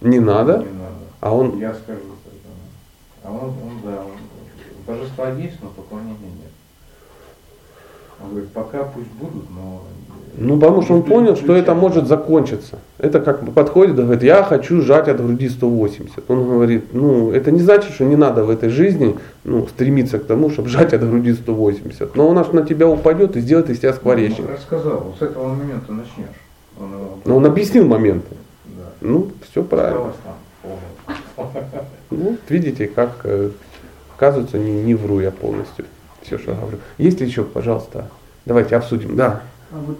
Не надо, Не надо. а он Я скажу. А он, он да, он, божества есть, но поклонения нет. Он говорит, пока пусть будут, но... Ну, потому что он понял, что это может закончиться. Это как подходит и говорит, я хочу сжать от груди 180. Он говорит, ну, это не значит, что не надо в этой жизни ну, стремиться к тому, чтобы сжать от груди 180. Но он аж на тебя упадет и сделает из тебя скворечник. Он рассказал, вот с этого момента начнешь. Он, его- Но он объяснил моменты. Да. Ну, все правильно. Ну, вот видите, как, э, оказывается, не, не вру я полностью. Все, что говорю. Есть ли еще, пожалуйста, давайте обсудим. Да. А вот,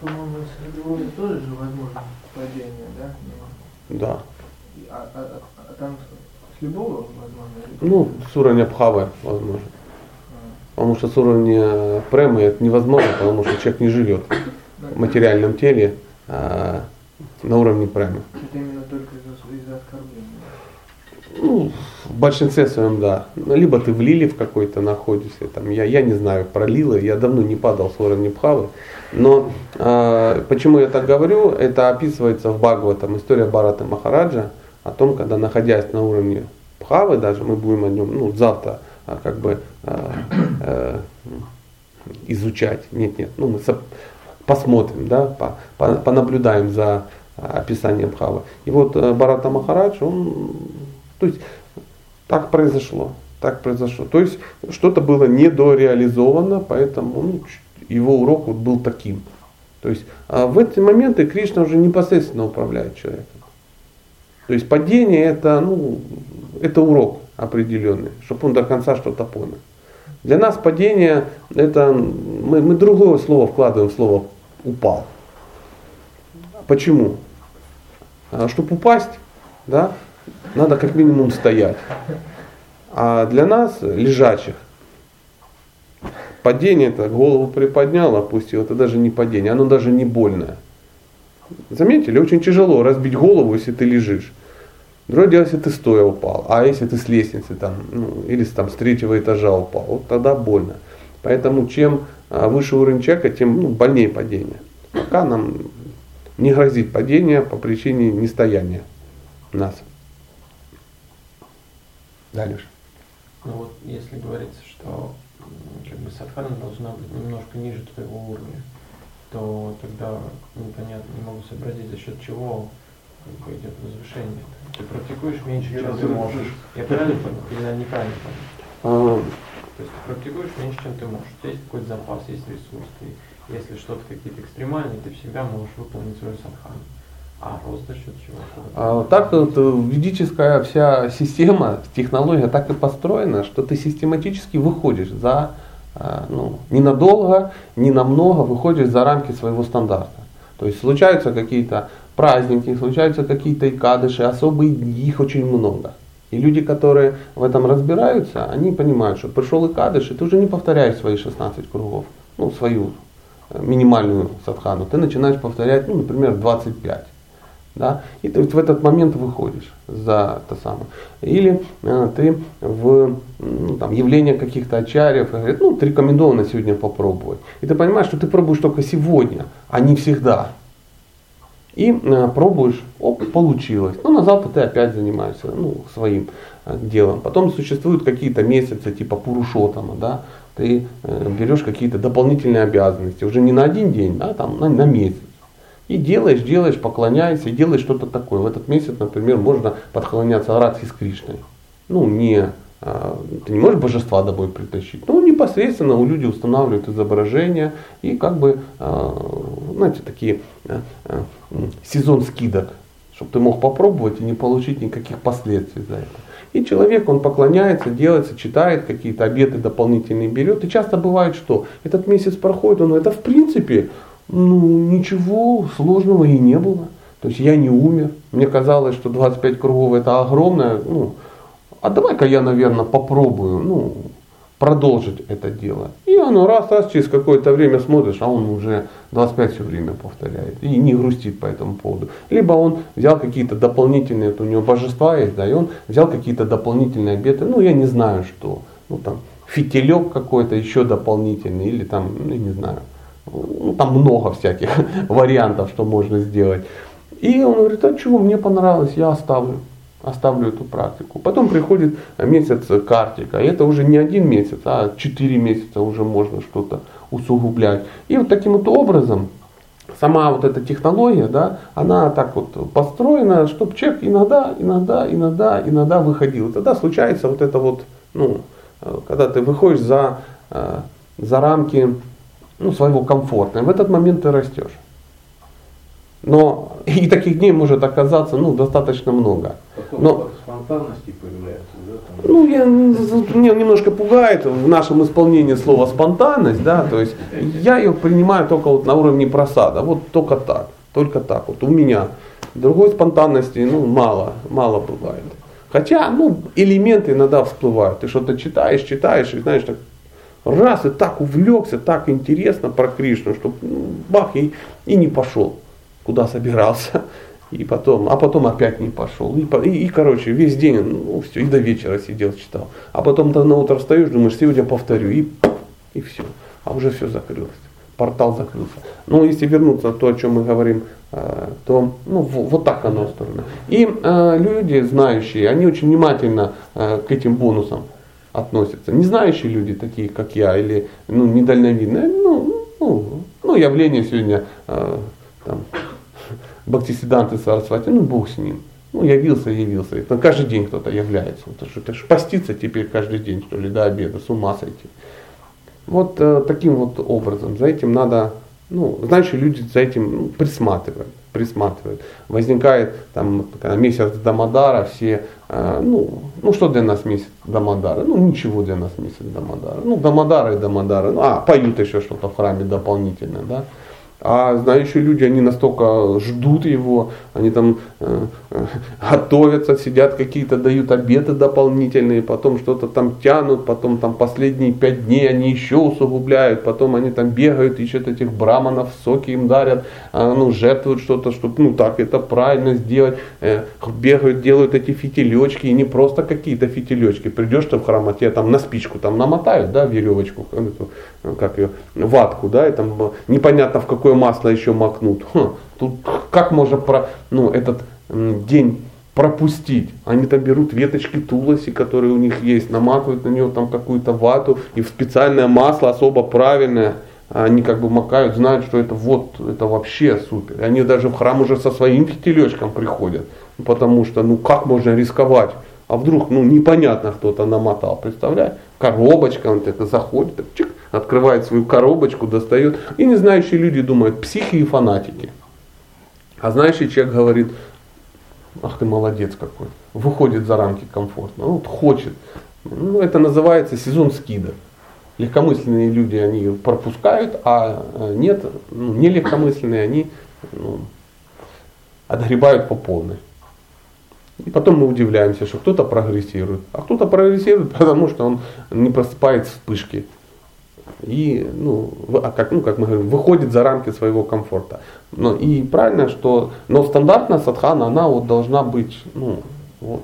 по-моему, с любовью тоже же возможно падение, да? Ну, Да. А, а- а- там с, любовью возможно? или- Ну, с уровня Бхавы, возможно. А, Потому что с уровня премы это невозможно, потому что человек не живет в материальном теле а, на уровне премы. Это именно только из-за из оскорбления. Ну, в большинстве своем, да. Ну, Либо ты в лиле в какой-то находишься, там, я, я не знаю про лилы, я давно не падал с уровня Бхавы. Но а, почему я так говорю, это описывается в Бхагаватам, история Барата Махараджа, о том, когда находясь на уровне Бхавы, даже мы будем о нем, ну, завтра, а, как бы а, э, изучать. Нет, нет, ну, мы посмотрим, да, по- по- понаблюдаем за а, описанием Бхавы. И вот э, Барата Махарадж, он, то есть так произошло, так произошло. То есть что-то было недореализовано, поэтому ну, его урок вот был таким. То есть а в эти моменты Кришна уже непосредственно управляет человеком. То есть падение это, ну, это урок определенный, чтобы он до конца что-то понял. Для нас падение это мы, мы другое слово вкладываем в слово упал. Почему? Чтобы упасть, да, надо как минимум стоять. А для нас, лежачих, падение это голову приподнял, опустил, это даже не падение, оно даже не больное. Заметили, очень тяжело разбить голову, если ты лежишь. Другое дело, если ты стоя упал, а если ты с лестницы там, ну, или там, с третьего этажа упал, вот тогда больно. Поэтому чем а, выше уровень человека, тем ну, больнее падение. Пока нам не грозит падение по причине нестояния нас. Дальше. Ну вот если говорится, что как бы садхана должна быть немножко ниже твоего уровня, то тогда непонятно, не могу сообразить, за счет чего как бы, идет возвышение. Ты практикуешь меньше, чем ты можешь. Я правильно понял или неправильно понял? То есть ты практикуешь меньше, чем ты можешь. У тебя есть какой-то запас, есть ресурс. Ты, если что-то какие-то экстремальные, ты всегда можешь выполнить свою садхану. А рост за счет чего? А так вот э, ведическая вся система, технология так и построена, что ты систематически выходишь за, а, ну, ненадолго, не намного, выходишь за рамки своего стандарта. То есть случаются какие-то праздники, случаются какие-то икадыши, особые дни, их очень много. И люди, которые в этом разбираются, они понимают, что пришел икадыш, и ты уже не повторяешь свои 16 кругов, ну, свою э, минимальную садхану, ты начинаешь повторять, ну, например, 25 да, и ты в этот момент выходишь за то самое. Или э, ты в ну, там, явление каких-то ачарьев, и говорит, ну, ты рекомендовано сегодня попробовать. И ты понимаешь, что ты пробуешь только сегодня, а не всегда. И э, пробуешь, оп, получилось. Ну, на завтра ты опять занимаешься ну, своим э, делом. Потом существуют какие-то месяцы, типа пурушотама, да, ты э, берешь какие-то дополнительные обязанности, уже не на один день, да, там на, на месяц. И делаешь, делаешь, поклоняешься, и делаешь что-то такое. В этот месяц, например, можно подклоняться Радхи с Кришной. Ну, не ты не можешь божества домой притащить. Ну, непосредственно у людей устанавливают изображения и как бы, а, знаете, такие а, сезон скидок, чтобы ты мог попробовать и не получить никаких последствий за это. И человек, он поклоняется, делается, читает какие-то обеты дополнительные берет. И часто бывает, что этот месяц проходит, он это в принципе, ну, ничего сложного и не было. То есть я не умер. Мне казалось, что 25 кругов это огромное, ну, а давай-ка я, наверное, попробую, ну, продолжить это дело. И оно раз, раз, через какое-то время смотришь, а он уже 25 все время повторяет и не грустит по этому поводу. Либо он взял какие-то дополнительные, это у него божества есть, да, и он взял какие-то дополнительные обеты, ну, я не знаю что, ну, там, фитилек какой-то еще дополнительный, или там, ну, не знаю, ну, там много всяких вариантов, что можно сделать. И он говорит, а чего, мне понравилось, я оставлю оставлю эту практику. Потом приходит месяц картика, и это уже не один месяц, а четыре месяца уже можно что-то усугублять. И вот таким вот образом сама вот эта технология, да, она так вот построена, чтобы человек иногда, иногда, иногда, иногда выходил. Тогда случается вот это вот, ну, когда ты выходишь за, э, за рамки ну, своего комфорта. И в этот момент ты растешь. Но и таких дней может оказаться ну, достаточно много. Потом Но, спонтанности появляется, да? Там... Ну, я, меня немножко пугает в нашем исполнении слова спонтанность, да, то есть я ее принимаю только вот на уровне просада, вот только так, только так, вот у меня. Другой спонтанности, ну, мало, мало бывает. Хотя, ну, элементы иногда всплывают. Ты что-то читаешь, читаешь, и знаешь, так раз и так увлекся, так интересно про Кришну, что ну, бах, и, и не пошел куда собирался, и потом, а потом опять не пошел. И, и, и короче, весь день, ну все, и до вечера сидел, читал. А потом ты на утро встаешь, думаешь, сегодня повторю, и, и все. А уже все закрылось. Портал закрылся. Но если вернуться то, о чем мы говорим, э, то ну, вот так оно устроено. И э, люди, знающие, они очень внимательно э, к этим бонусам относятся. Не знающие люди, такие как я, или ну, недальновидные, ну, ну, ну явление сегодня э, там, Бхактисиданты Сарасвати, ну Бог с ним. Ну, явился, явился. Это каждый день кто-то является. Это что, это ж поститься теперь каждый день, что ли, до обеда, с ума сойти. Вот э, таким вот образом. За этим надо, ну, знающие люди за этим ну, присматривают, присматривают. Возникает там месяц Дамадара, все, э, ну, ну, что для нас месяц Дамадара? Ну, ничего для нас месяц Дамадара. Ну, Дамадара и Дамадара. Ну, а, поют еще что-то в храме дополнительно, да. А знающие люди, они настолько ждут его, они там э, э, готовятся, сидят какие-то, дают обеты дополнительные, потом что-то там тянут, потом там последние пять дней они еще усугубляют, потом они там бегают, ищут этих браманов, соки им дарят, э, ну, жертвуют что-то, чтобы ну так это правильно сделать, э, бегают, делают эти фитилечки, и не просто какие-то фитилечки, придешь ты в храм, а тебе там на спичку там намотают, да, веревочку, эту, как ее, ватку, да, и там непонятно в какое масло еще макнут. Хм, тут как можно про, ну, этот день пропустить. Они там берут веточки тулоси, которые у них есть, наматывают на нее там какую-то вату и в специальное масло особо правильное они как бы макают, знают, что это вот, это вообще супер. Они даже в храм уже со своим фитилечком приходят, потому что, ну как можно рисковать? А вдруг, ну непонятно кто-то намотал, представляешь? Коробочка, он это заходит, так, чик, открывает свою коробочку, достает. И не знающие люди думают, психи и фанатики. А знающий человек говорит, ах ты молодец какой, выходит за рамки комфорта, вот хочет. Ну, это называется сезон скидок. Легкомысленные люди, они пропускают, а э, нет, ну, не легкомысленные, они ну, отгребают по полной. И потом мы удивляемся, что кто-то прогрессирует, а кто-то прогрессирует, потому что он не просыпает вспышки и, ну, а как, ну, как мы говорим, выходит за рамки своего комфорта. Но, и правильно, что, но стандартная садхана, она вот должна быть, ну, вот,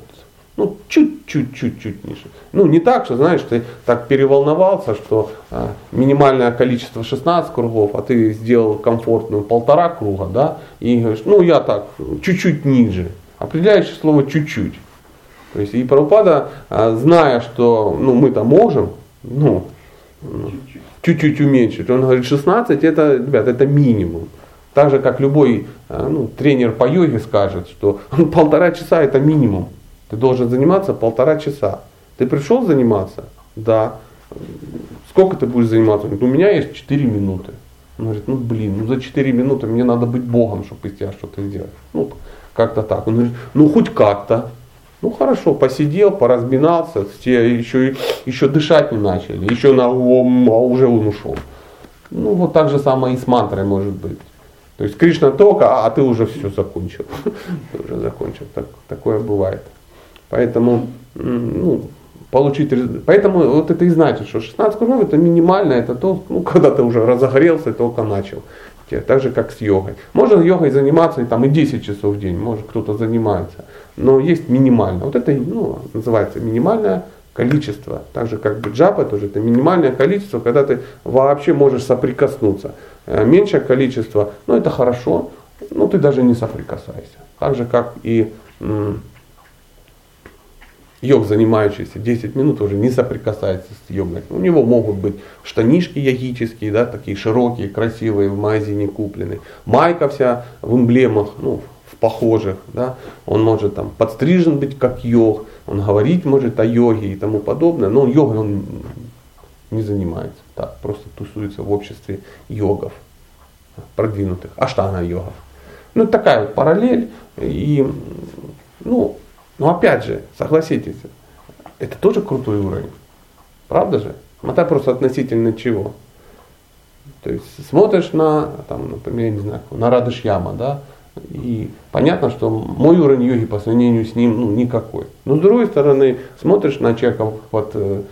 ну, чуть-чуть, чуть-чуть ниже. Ну, не так, что, знаешь, ты так переволновался, что э, минимальное количество 16 кругов, а ты сделал комфортную полтора круга, да, и говоришь, ну, я так, чуть-чуть ниже. Определяющее слово чуть-чуть. То есть и Прабхупада, э, зная, что, ну, мы-то можем, ну, чуть-чуть уменьшить. Он говорит, 16 это, ребят, это минимум. Так же, как любой э, ну, тренер по йоге скажет, что полтора часа это минимум. Ты должен заниматься полтора часа. Ты пришел заниматься? Да. Сколько ты будешь заниматься? Он говорит, у меня есть 4 минуты. Он говорит, ну блин, ну за 4 минуты мне надо быть Богом, чтобы из тебя что-то сделать. Ну, как-то так. Он говорит, ну хоть как-то. Ну хорошо, посидел, поразминался, все еще, еще дышать не начали, еще на а уже он ушел. Ну вот так же самое и с мантрой может быть. То есть Кришна только, а ты уже все закончил. Ты уже закончил. Так, такое бывает. Поэтому ну, получить Поэтому вот это и значит, что 16 кругов это минимально, это то, ну, когда ты уже разогрелся только начал. Так же, как с йогой. Можно йогой заниматься и, там, и 10 часов в день, может кто-то занимается. Но есть минимально. Вот это ну, называется минимальное количество. Так же, как бы джапа тоже, это минимальное количество, когда ты вообще можешь соприкоснуться. Э, меньшее количество, ну это хорошо, но ты даже не соприкасайся. Так же, как и йог, занимающийся 10 минут, уже не соприкасается с йогой. У него могут быть штанишки йогические, да, такие широкие, красивые, в магазине купленные. Майка вся в эмблемах, ну, в похожих. Да. Он может там подстрижен быть как йог, он говорить может о йоге и тому подобное, но йогой он не занимается. Так, просто тусуется в обществе йогов, продвинутых, аштана йогов. Ну, такая вот параллель. И, ну, но опять же, согласитесь, это тоже крутой уровень. Правда же? Это просто относительно чего? То есть смотришь на, там, например, я не знаю, на Радышьяма, да, и понятно, что мой уровень йоги по сравнению с ним ну, никакой. Но с другой стороны, смотришь на человека вот, э,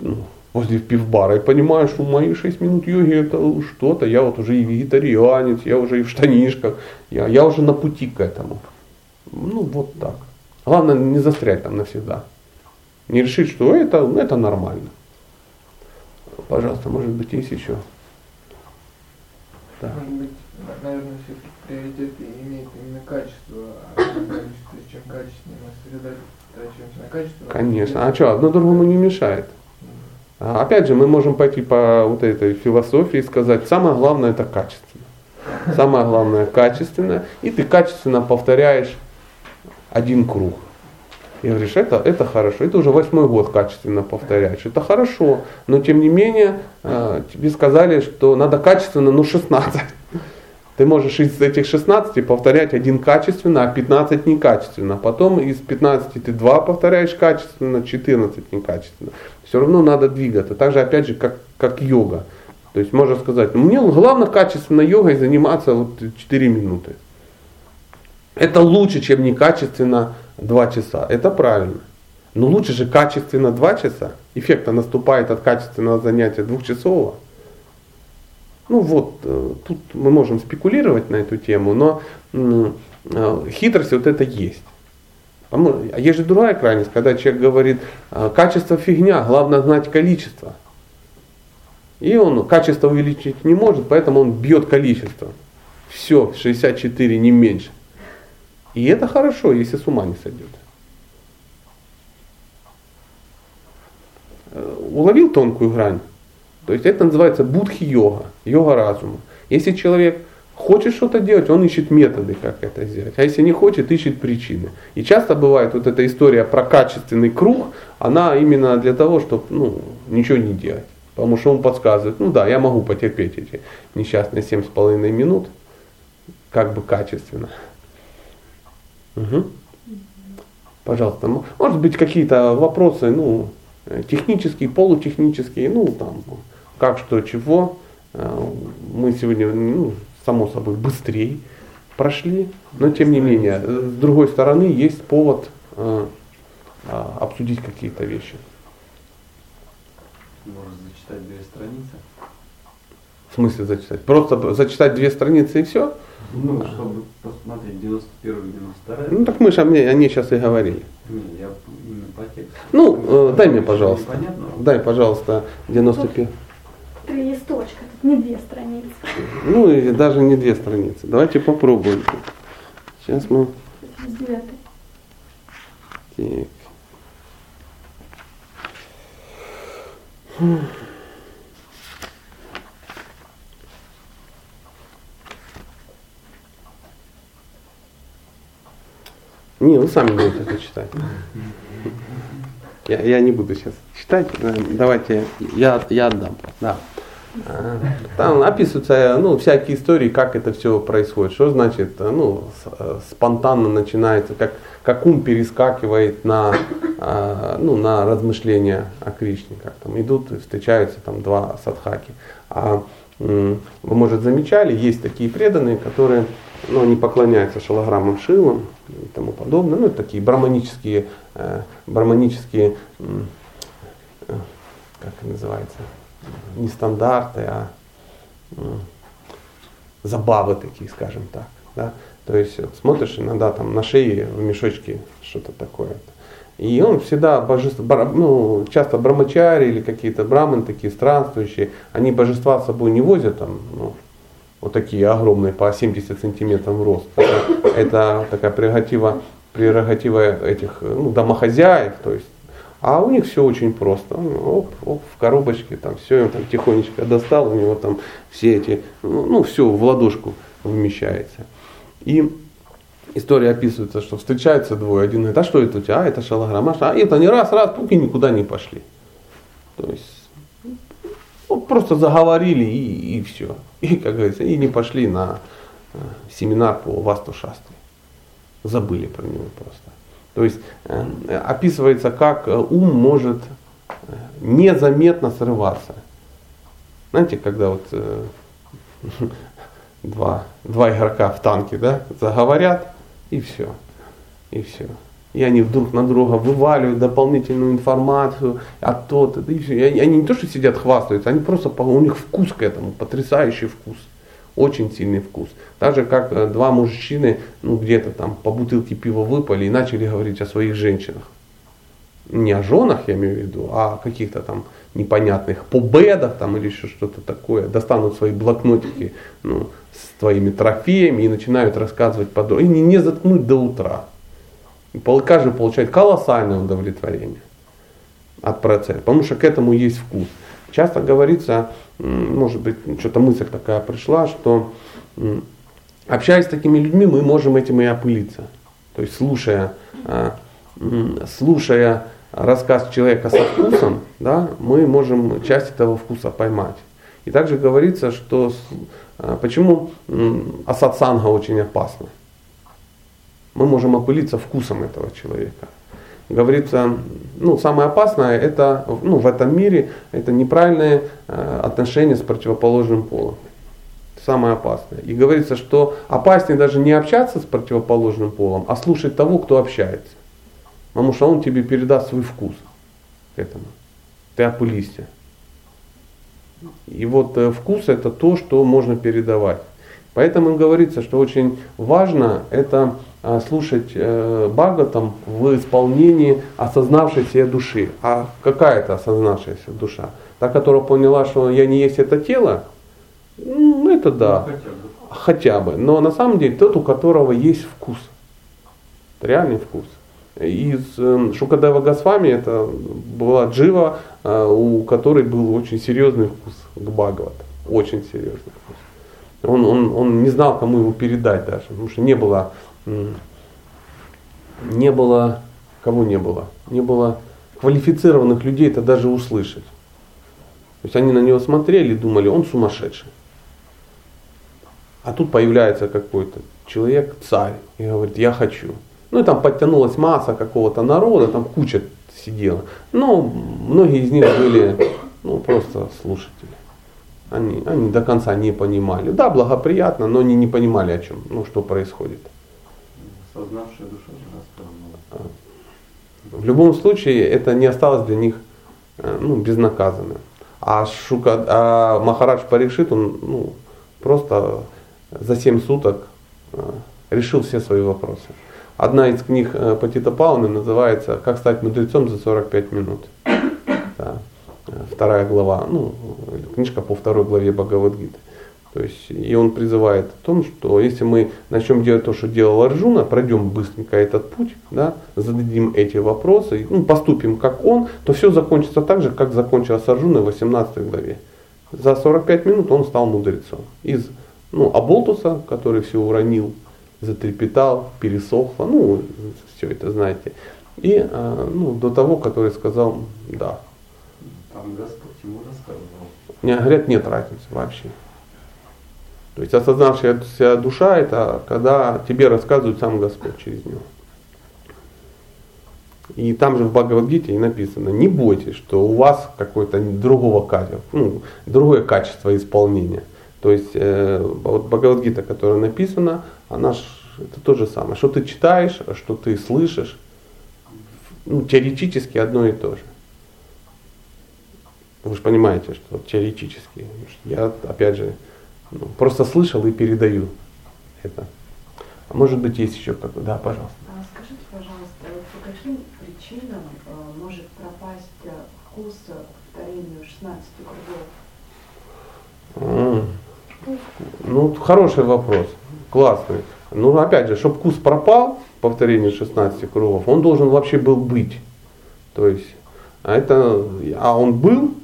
ну, возле пивбара и понимаешь, что мои 6 минут йоги это что-то, я вот уже и вегетарианец, я уже и в штанишках, я, я уже на пути к этому. Ну вот так. Главное не застрять там навсегда. Не решить, что это, ну, это нормально. Пожалуйста, может быть, есть еще. Да. Может быть, наверное, все приоритет имеет именно качество, а количество, чем качественнее мы сосредотачиваемся на качестве. Конечно. А что, одно другому не мешает. А опять же, мы можем пойти по вот этой философии и сказать, самое главное это качественно. Самое главное качественно. И ты качественно повторяешь один круг. И говоришь, это, это хорошо, это уже восьмой год качественно повторяешь, это хорошо, но тем не менее э, тебе сказали, что надо качественно, ну 16. Ты можешь из этих 16 повторять один качественно, а 15 некачественно. Потом из 15 ты 2 повторяешь качественно, 14 некачественно. Все равно надо двигаться. Так же опять же, как, как йога. То есть можно сказать, ну, мне главное качественно йогой заниматься вот 4 минуты. Это лучше, чем некачественно 2 часа. Это правильно. Но лучше же качественно 2 часа. Эффект наступает от качественного занятия двухчасового. Ну вот, э, тут мы можем спекулировать на эту тему, но э, хитрость вот это есть. А есть же другая крайность, когда человек говорит, «А, качество фигня, главное знать количество. И он качество увеличить не может, поэтому он бьет количество. Все, 64, не меньше. И это хорошо, если с ума не сойдет. Э, уловил тонкую грань? То есть это называется будхи-йога, йога разума. Если человек хочет что-то делать, он ищет методы, как это сделать. А если не хочет, ищет причины. И часто бывает вот эта история про качественный круг, она именно для того, чтобы ну, ничего не делать. Потому что он подсказывает, ну да, я могу потерпеть эти несчастные 7,5 минут, как бы качественно. Угу. Пожалуйста, может быть какие-то вопросы, ну, технические, полутехнические, ну, там, как, что, чего. Э, мы сегодня, ну, само собой, быстрее прошли, но тем не менее, с другой стороны, есть повод э, а, обсудить какие-то вещи. Можно зачитать две страницы. В смысле зачитать? Просто зачитать две страницы и все? Ну, чтобы посмотреть 91 92 Ну так мы же о они сейчас и говорили. Не, я именно по тексту. Ну, э, дай мне, пожалуйста. Непонятно. Дай, пожалалуйста, 91. Три листочка, тут не две страницы. Ну, и даже не две страницы. Давайте попробуем. Сейчас мы... Так. Не, вы сами будете это читать. Я, я не буду сейчас читать. Э, давайте я, я отдам. Да. Э, Там описываются ну, всякие истории, как это все происходит. Что значит, э, ну, спонтанно начинается, как, как ум перескакивает на, ну, на размышления о Кришне. Как там идут, встречаются там два садхаки. А вы, может, замечали, есть такие преданные, которые ну, они поклоняются шалограммам Шилам и тому подобное. Ну, это такие браманические, э, браманические э, как это называется, не стандарты, а э, забавы такие, скажем так. Да? То есть вот, смотришь иногда там на шее в мешочке что-то такое. И он всегда божество, ну, часто брамачари или какие-то браманы такие странствующие, они божества с собой не возят там, ну, вот такие огромные, по 70 сантиметров в рост. Это, это такая прерогатива, прерогатива этих ну, домохозяев, то есть а у них все очень просто. Оп, оп, в коробочке там все, он там тихонечко достал, у него там все эти, ну, ну все в ладошку вмещается. И история описывается, что встречаются двое, один говорит, а что это у тебя? А, это шалограмма, а это не раз, раз, пуки никуда не пошли. То есть ну, просто заговорили и, и все. И, как говорится, и не пошли на э, семинар по Васту Шастре. Забыли про него просто. То есть э, описывается, как э, ум может незаметно срываться. Знаете, когда вот два, два игрока в танке да, заговорят, и все. И все. И они друг на друга вываливают дополнительную информацию, а то-то, и все. И они не то, что сидят хвастаются, они просто, у них вкус к этому, потрясающий вкус. Очень сильный вкус. Так же, как э, два мужчины, ну где-то там по бутылке пива выпали и начали говорить о своих женщинах. Не о женах, я имею в виду, а о каких-то там непонятных победах там или еще что-то такое. Достанут свои блокнотики ну, с твоими трофеями и начинают рассказывать подробно. И не, не заткнуть до утра. Каждый получает колоссальное удовлетворение от процесса, потому что к этому есть вкус. Часто говорится, может быть, что-то мысль такая пришла, что общаясь с такими людьми, мы можем этим и опылиться. То есть слушая, а, слушая рассказ человека со вкусом, да, мы можем часть этого вкуса поймать. И также говорится, что а, почему асатсанга очень опасна. Мы можем опылиться вкусом этого человека говорится, ну, самое опасное это, ну, в этом мире, это неправильное э, отношение с противоположным полом. Самое опасное. И говорится, что опаснее даже не общаться с противоположным полом, а слушать того, кто общается. Потому что он тебе передаст свой вкус к этому. Ты опылишься. И вот э, вкус это то, что можно передавать. Поэтому говорится, что очень важно это а, слушать э, Бхагаватам в исполнении осознавшей себе души. А какая это осознавшаяся душа? Та, которая поняла, что я не есть это тело? Ну, это да. Ну, хотя, бы. хотя бы. Но на самом деле тот, у которого есть вкус. Реальный вкус. Из э, Шукадева Госвами это была Джива, э, у которой был очень серьезный вкус к Бхагават. Очень серьезный вкус. Он, он, он не знал, кому его передать даже, потому что не было не было, кого не было? Не было квалифицированных людей это даже услышать. То есть они на него смотрели и думали, он сумасшедший. А тут появляется какой-то человек, царь, и говорит, я хочу. Ну и там подтянулась масса какого-то народа, там куча сидела. Но многие из них были ну, просто слушатели. Они, они до конца не понимали. Да, благоприятно, но они не понимали, о чем, ну, что происходит. Познавшая душа же В любом случае это не осталось для них э, ну, безнаказанным. А, Шука, а Махарадж Парикшит, он ну, просто за 7 суток э, решил все свои вопросы. Одна из книг э, Патита Пауны называется «Как стать мудрецом за 45 минут». Да. Вторая глава, ну, книжка по второй главе Бхагавадгиты. То есть, и он призывает о том, что если мы начнем делать то, что делал Арджуна, пройдем быстренько этот путь, да, зададим эти вопросы, ну, поступим как он, то все закончится так же, как закончилось Арджуна в 18 главе. За 45 минут он стал мудрецом. Из ну, Аболтуса, который все уронил, затрепетал, пересохло, ну, все это знаете. и э, ну, до того, который сказал да. Там Господь ему рассказывал. Мне говорят, нет разницы вообще. То есть осознавшая душа это когда тебе рассказывает сам Господь через него. И там же в Бхагавадгите написано, не бойтесь, что у вас какое-то другого качества, ну, другое качество исполнения. То есть э, вот Бхагавадгита, которая написана, она ж, это то же самое. Что ты читаешь, что ты слышишь, ну, теоретически одно и то же. Вы же понимаете, что теоретически. Я, опять же, ну, просто слышал и передаю это. А может быть, есть еще как-то. Да, пожалуйста. А скажите, пожалуйста, по каким причинам э, может пропасть э, вкус к повторению 16 кругов? М. Ну, хороший вопрос. Классный. Ну, опять же, чтобы вкус пропал, повторение 16 кругов, он должен вообще был быть. То есть, а это, а он был,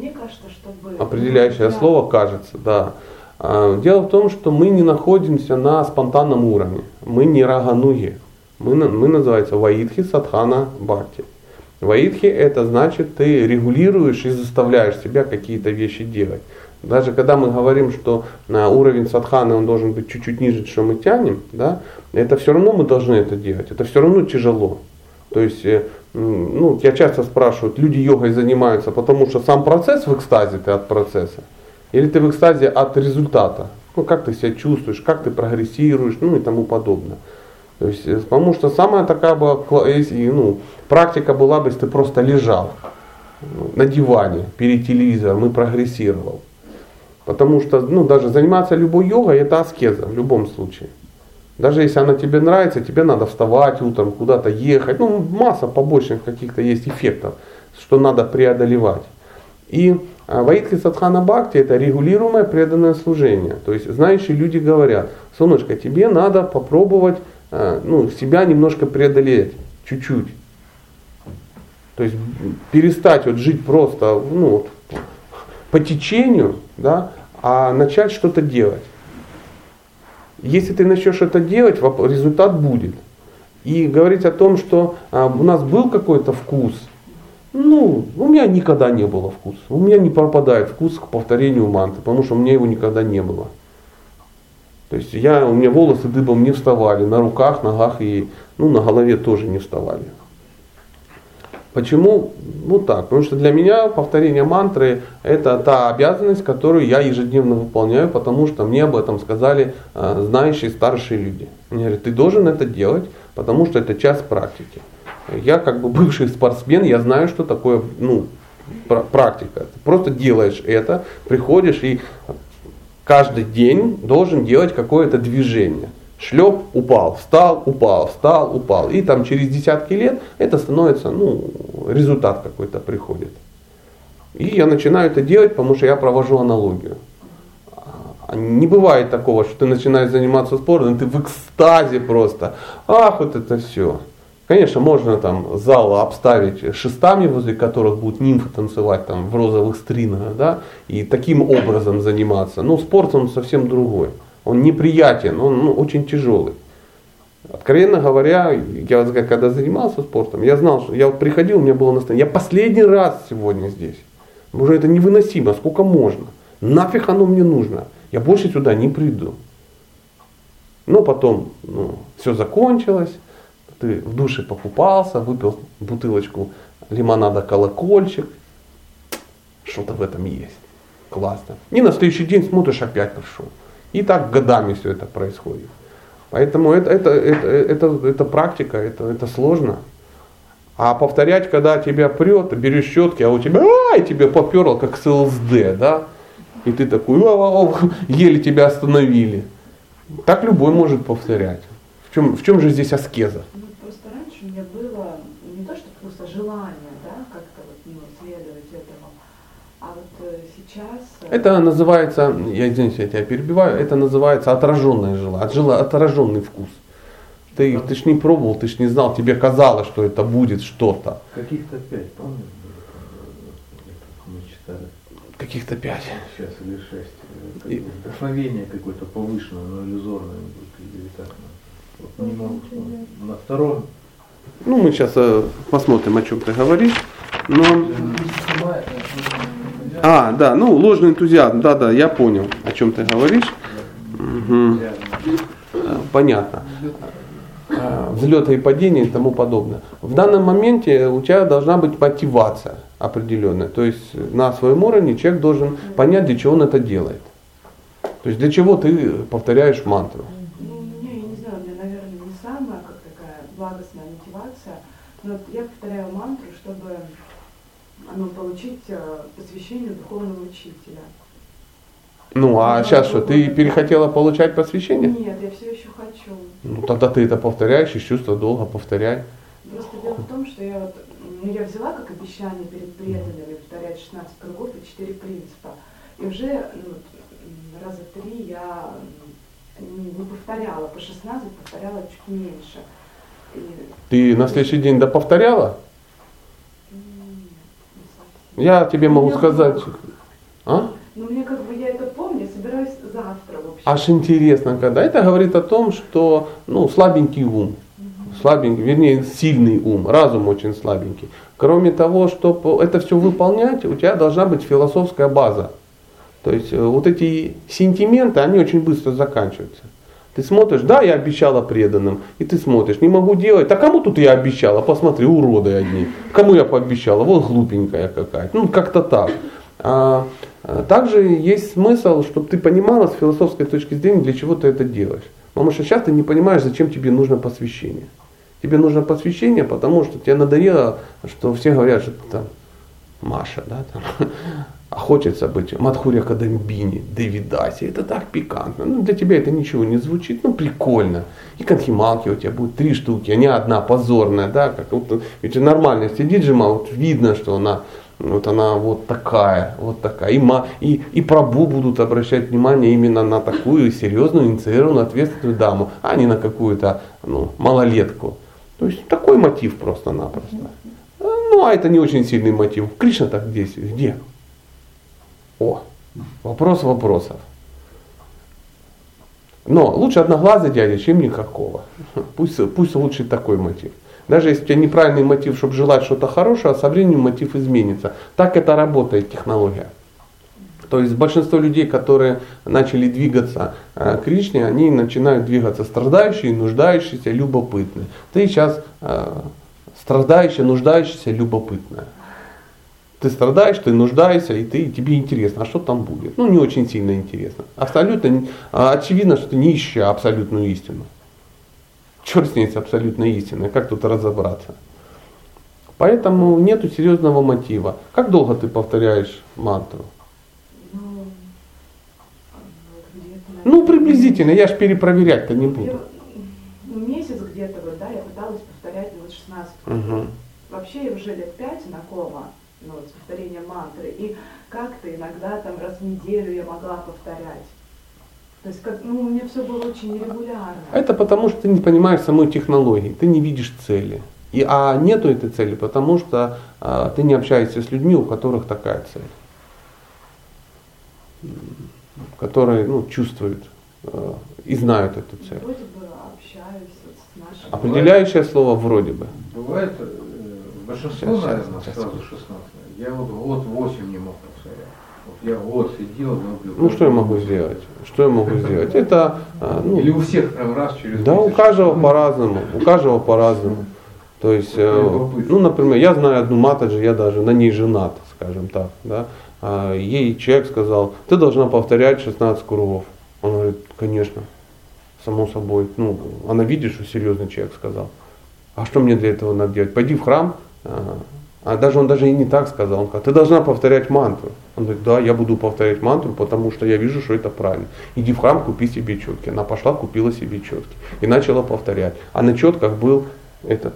мне кажется, что бы... определяющее Да. слово кажется, да. А, Дело в том, что мы не находимся на спонтанном уровне. Мы не рагануги. Мы, мы называется ваидхи садхана бхакти. Ваидхи это значит ты регулируешь и заставляешь себя какие-то вещи делать. Даже когда мы говорим, что на уровень садханы он должен быть чуть-чуть ниже, что мы тянем, да, это все равно мы должны это делать. Это все равно тяжело. То есть, э, ну, я часто спрашиваю, люди йогой занимаются, потому что сам процесс в экстазе ты от процесса, или ты в экстазе от результата. Ну, как ты себя чувствуешь, как ты прогрессируешь, ну и тому подобное. То есть, э, потому что самая такая была, ну, практика была бы, если ты просто лежал ну, на диване перед телевизором и прогрессировал. Потому что, ну, даже заниматься любой йогой это аскеза в любом случае. Даже если она тебе нравится, тебе надо вставать утром, куда-то ехать. Ну, масса побочных каких-то есть эффектов, что надо преодолевать. И а, Ваидхи Садхана Бхакти это регулируемое преданное служение. То есть знающие люди говорят, солнышко, тебе надо попробовать а, ну, себя немножко преодолеть, чуть-чуть. То есть перестать вот жить просто ну, вот, по течению, да, а начать что-то делать. Если ты начнешь это делать, результат будет. И говорить о том, что а, у нас был какой-то вкус, ну, у меня никогда не было вкуса. У меня не пропадает вкус к повторению манты, потому что у меня его никогда не было. То есть я, у меня волосы дыбом не вставали, на руках, ногах и ну, на голове тоже не вставали. Почему? Ну так, потому что для меня повторение мантры это та обязанность, которую я ежедневно выполняю, потому что мне об этом сказали э, знающие старшие люди. Они говорят, ты должен это делать, потому что это часть практики. Я как бы бывший спортсмен, я знаю, что такое ну, пра- практика. Ты просто делаешь это, приходишь и каждый день должен делать какое-то движение. Шлеп, упал, встал, упал, встал, упал. И там через десятки лет это становится, ну, результат какой-то приходит. И я начинаю это делать, потому что я провожу аналогию. А Не бывает такого, что ты начинаешь заниматься спортом, ты в экстазе просто. Ах, вот это все. Конечно, можно там зал обставить шестами, возле которых будут нимфы танцевать там в розовых стринах, да, и таким образом заниматься. Но спорт он совсем другой. Он неприятен, он ну, очень тяжелый. Откровенно говоря, я когда занимался спортом, я знал, что я вот приходил, у меня было настроение, я последний раз сегодня здесь. Уже это невыносимо, сколько можно. Нафиг оно мне нужно. Я больше сюда не приду. Но потом ну, все закончилось, ты в душе покупался, выпил бутылочку лимонада колокольчик. Что-то в этом есть. Классно. И на следующий день смотришь, опять пришел. И так годами все это происходит. Поэтому это, это, это, это, это практика, это, это сложно. А повторять, когда тебя прет, берешь щетки, а у тебя, ай, тебе поперло, как с ЛСД, да? И ты такой, «Ау, еле тебя остановили. Так любой может повторять. В чем, в чем же здесь аскеза? Ну, просто раньше у меня было не то, что просто желание, да, как-то вот, ну, следовать этому, а вот э, сейчас... э, Это называется, я извините, я тебя перебиваю, это называется отраженное желание, отжела- отраженный вкус. Ты, ты ж не пробовал, ты ж не знал, тебе казалось, что это будет что-то. Каких-то пять, помнишь, э, Мы читали. Каких-то пять. Сейчас или шесть. Э, как И- бы Вдохновение какое-то повышенное, но иллюзорное будет или так. Вот не могу вспомнить. На втором Ну, мы сейчас э, посмотрим, о чем ты говоришь. Но... А, да, ну, ложный энтузиазм, да-да, я понял, о чем ты говоришь. Угу. Понятно. Э, взлета и падения и тому подобное. В данном моменте у тебя должна быть мотивация определенная. То есть на своем уровне человек должен понять, для чего он это делает. То есть для чего ты повторяешь мантру. Ну, меня, я не знаю, меня, наверное, не самая как такая благостная мотивация, но я повторяю мантру, чтобы ну, получить э, посвящение духовного учителя. Ну, а сейчас что, ты перехотела получать посвящение? Нет, я все еще хочу. Ну, тогда ты это повторяешь, из чувства долго повторяй. Просто дело в том, что я вот, ну, я взяла как обещание перед преданными повторять 16 кругов и 4 принципа. И уже ну, раза три я не повторяла, по 16 повторяла чуть меньше. И... Ты на следующий день доповторяла? Я тебе могу сказать. А? Ну, мне как бы я это помню, собираюсь завтра вообще. Аж интересно, когда это говорит о том, что ну, слабенький ум. Слабенький, вернее, сильный ум, разум очень слабенький. Кроме того, чтобы это все выполнять, у тебя должна быть философская база. То есть э, вот эти сентименты, они очень быстро заканчиваются. Ты смотришь, да, я обещала преданным, и ты смотришь, не могу делать, а кому тут я обещала, посмотри, уроды одни, кому я пообещала, вот глупенькая какая-то, ну как-то так. А, а, также есть смысл, чтобы ты понимала с философской точки зрения, для чего ты это делаешь. Потому что сейчас ты не понимаешь, зачем тебе нужно посвящение. Тебе нужно посвящение, потому что тебе надоело, что все говорят, что ты там Маша, да, там, а хочется быть Мадхуря Кадамбини, Девидаси, это так пикантно. Ну, для тебя это ничего не звучит, ну, прикольно. И конхималки у тебя будет три штуки, а не одна позорная, да, как вот, ведь нормально сидит же, вот видно, что она вот она вот такая, вот такая. И, ма, и, и прабу будут обращать внимание именно на такую серьезную, инициированную, ответственную даму, а не на какую-то ну, малолетку. То есть такой мотив просто-напросто. Ну, а это не очень сильный мотив. Кришна так действует. Где? О, вопрос вопросов. Но лучше одноглазый дядя, чем никакого. Пусть, пусть лучше такой мотив. Даже если у тебя неправильный мотив, чтобы желать что-то хорошего, со временем мотив изменится. Так это работает технология. То есть большинство людей, которые начали двигаться э, к Кришне, они начинают двигаться страдающие, нуждающиеся, любопытные. Ты сейчас э, страдающая, нуждающаяся, любопытная. Ты страдаешь, ты нуждаешься, и ты, тебе интересно, а что там будет? Ну, не очень сильно интересно. Абсолютно а, очевидно, что ты не ищешь абсолютную истину. Черт с ней с абсолютной истиной, как тут разобраться? Поэтому нету серьезного мотива. Как долго ты повторяешь мантру? Ну, ну приблизительно, я ж перепроверять-то не буду. Ну, месяц где-то, вот, да, я пыталась повторять вот 16 угу. Вообще я уже лет 5 знакома ну, с повторением мантры. И как-то иногда там раз в неделю я могла повторять. То есть как, ну, у меня все было очень нерегулярно. Это потому, что ты не понимаешь самой технологии, ты не видишь цели. И, а нету этой цели, потому что а, ты не общаешься с людьми, у которых такая цель. Которые ну, чувствуют а, и знают эту цель. Вроде бы общаюсь вот с нашими. Определяющее слово вроде бы. Бывает э, большинство, Сейчас, наверное, сейчас, сразу 16. Я вот год 8 не мог повторять. Вот я год сидел, ну, Ну что я могу сделать? Что я могу сделать? Это а, ну, Или у всех прям раз через Да, у месяц. каждого по-разному. У каждого по-разному. То есть, э, ну, например, я знаю одну матаджи, я даже на ней женат, скажем так. Да? А ей человек сказал, ты должна повторять 16 кругов. Она говорит, конечно, само собой. Ну, она видит, что серьезный человек сказал. А что мне для этого надо делать? Пойди в храм, а, даже он даже и не так сказал. Он сказал, ты должна повторять мантру. Он говорит, да, я буду повторять мантру, потому что я вижу, что это правильно. Иди в храм, купи себе четки. Она пошла, купила себе четки. И начала повторять. А на четках был этот,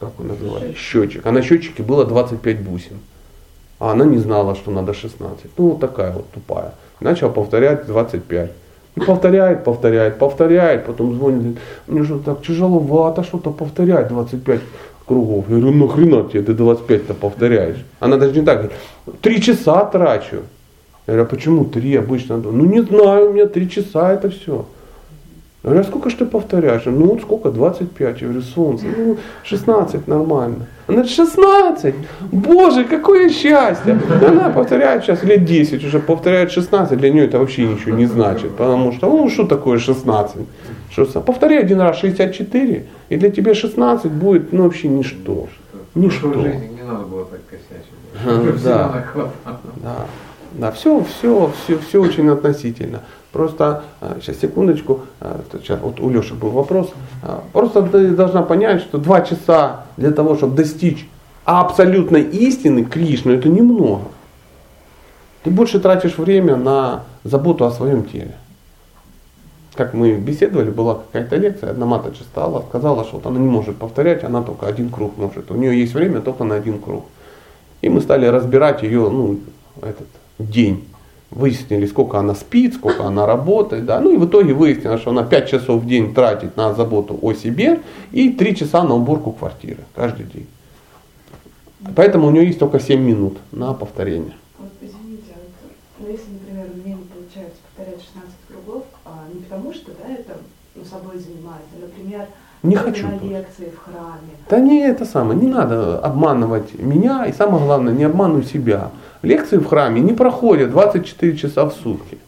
как он называется, счетчик. А на счетчике было 25 бусин. А она не знала, что надо 16. Ну, вот такая вот тупая. Начала повторять 25. И повторяет, повторяет, повторяет, потом звонит, мне что так тяжеловато что-то повторять 25 кругов. Я говорю, нахрена тебе ты 25-то повторяешь? Она даже не так говорит, три часа трачу. Я говорю, а почему три обычно? Ну не знаю, у меня три часа это все. Я говорю, а сколько ж ты повторяешь? Ну вот сколько, 25. Я говорю, солнце, ну 16 нормально. Она говорит, 16? Боже, какое счастье! Она повторяет сейчас лет 10, уже повторяет 16, для нее это вообще ничего не значит. Потому что, ну что такое 16? Что, повторяй один раз 64, и для тебя 16 будет ну, вообще ничто. Ничто. В жизни не надо было так косячить. Да. Да. Да, все, все, все, все очень относительно. Просто, сейчас секундочку, сейчас вот у Леши был вопрос. Просто ты должна понять, что два часа для того, чтобы достичь абсолютной истины Кришны, это немного. Ты больше тратишь время на заботу о своем теле. Как мы беседовали, была какая-то лекция, одна маточка стала, сказала, что вот она не может повторять, она только один круг может. У нее есть время только на один круг. И мы стали разбирать ее, ну, этот день выяснили, сколько она спит, сколько она работает, да, ну и в итоге выяснилось, что она 5 часов в день тратит на заботу о себе и 3 часа на уборку квартиры каждый день. Поэтому у нее есть только 7 минут на повторение. Вот извините, вот, ну, если, например, у меня не получается повторять 16 кругов, а, не потому что, да, это ну, собой занимаюсь, а, например, не хочу. на лекции в храме. Да не это самое, не надо обманывать меня и самое главное, не обманывай себя. Лекции в храме не проходят 24 часа в сутки.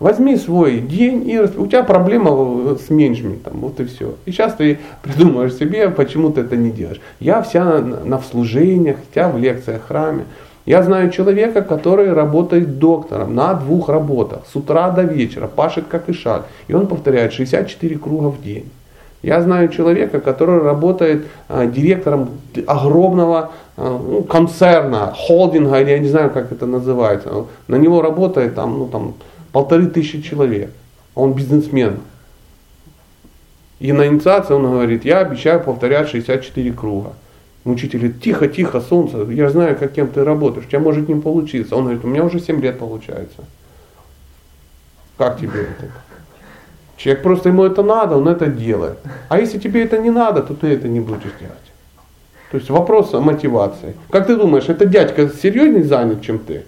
Возьми свой день и у тебя проблема с менеджментом, вот и все. И сейчас ты придумаешь себе, почему ты это не делаешь. Я вся на, на служениях, вся в лекциях в храме. Я знаю человека, который работает доктором на двух работах, с утра до вечера, пашет как и шаг. И он повторяет 64 круга в день. Я знаю человека, который работает а, директором огромного а, ну, концерна, холдинга, или я не знаю, как это называется. На него работает там, ну, там, полторы тысячи человек. Он бизнесмен. И на инициации он говорит, я обещаю повторять 64 круга. Учитель тихо, тихо, солнце, я знаю, как кем ты работаешь, у тебя может не получиться. Он говорит, у меня уже 7 лет получается. Как тебе это? Человек просто ему это надо, он это делает. А если тебе это не надо, то ты это не будешь делать. То есть вопрос о мотивации. Как ты думаешь, это дядька серьезнее занят, чем ты?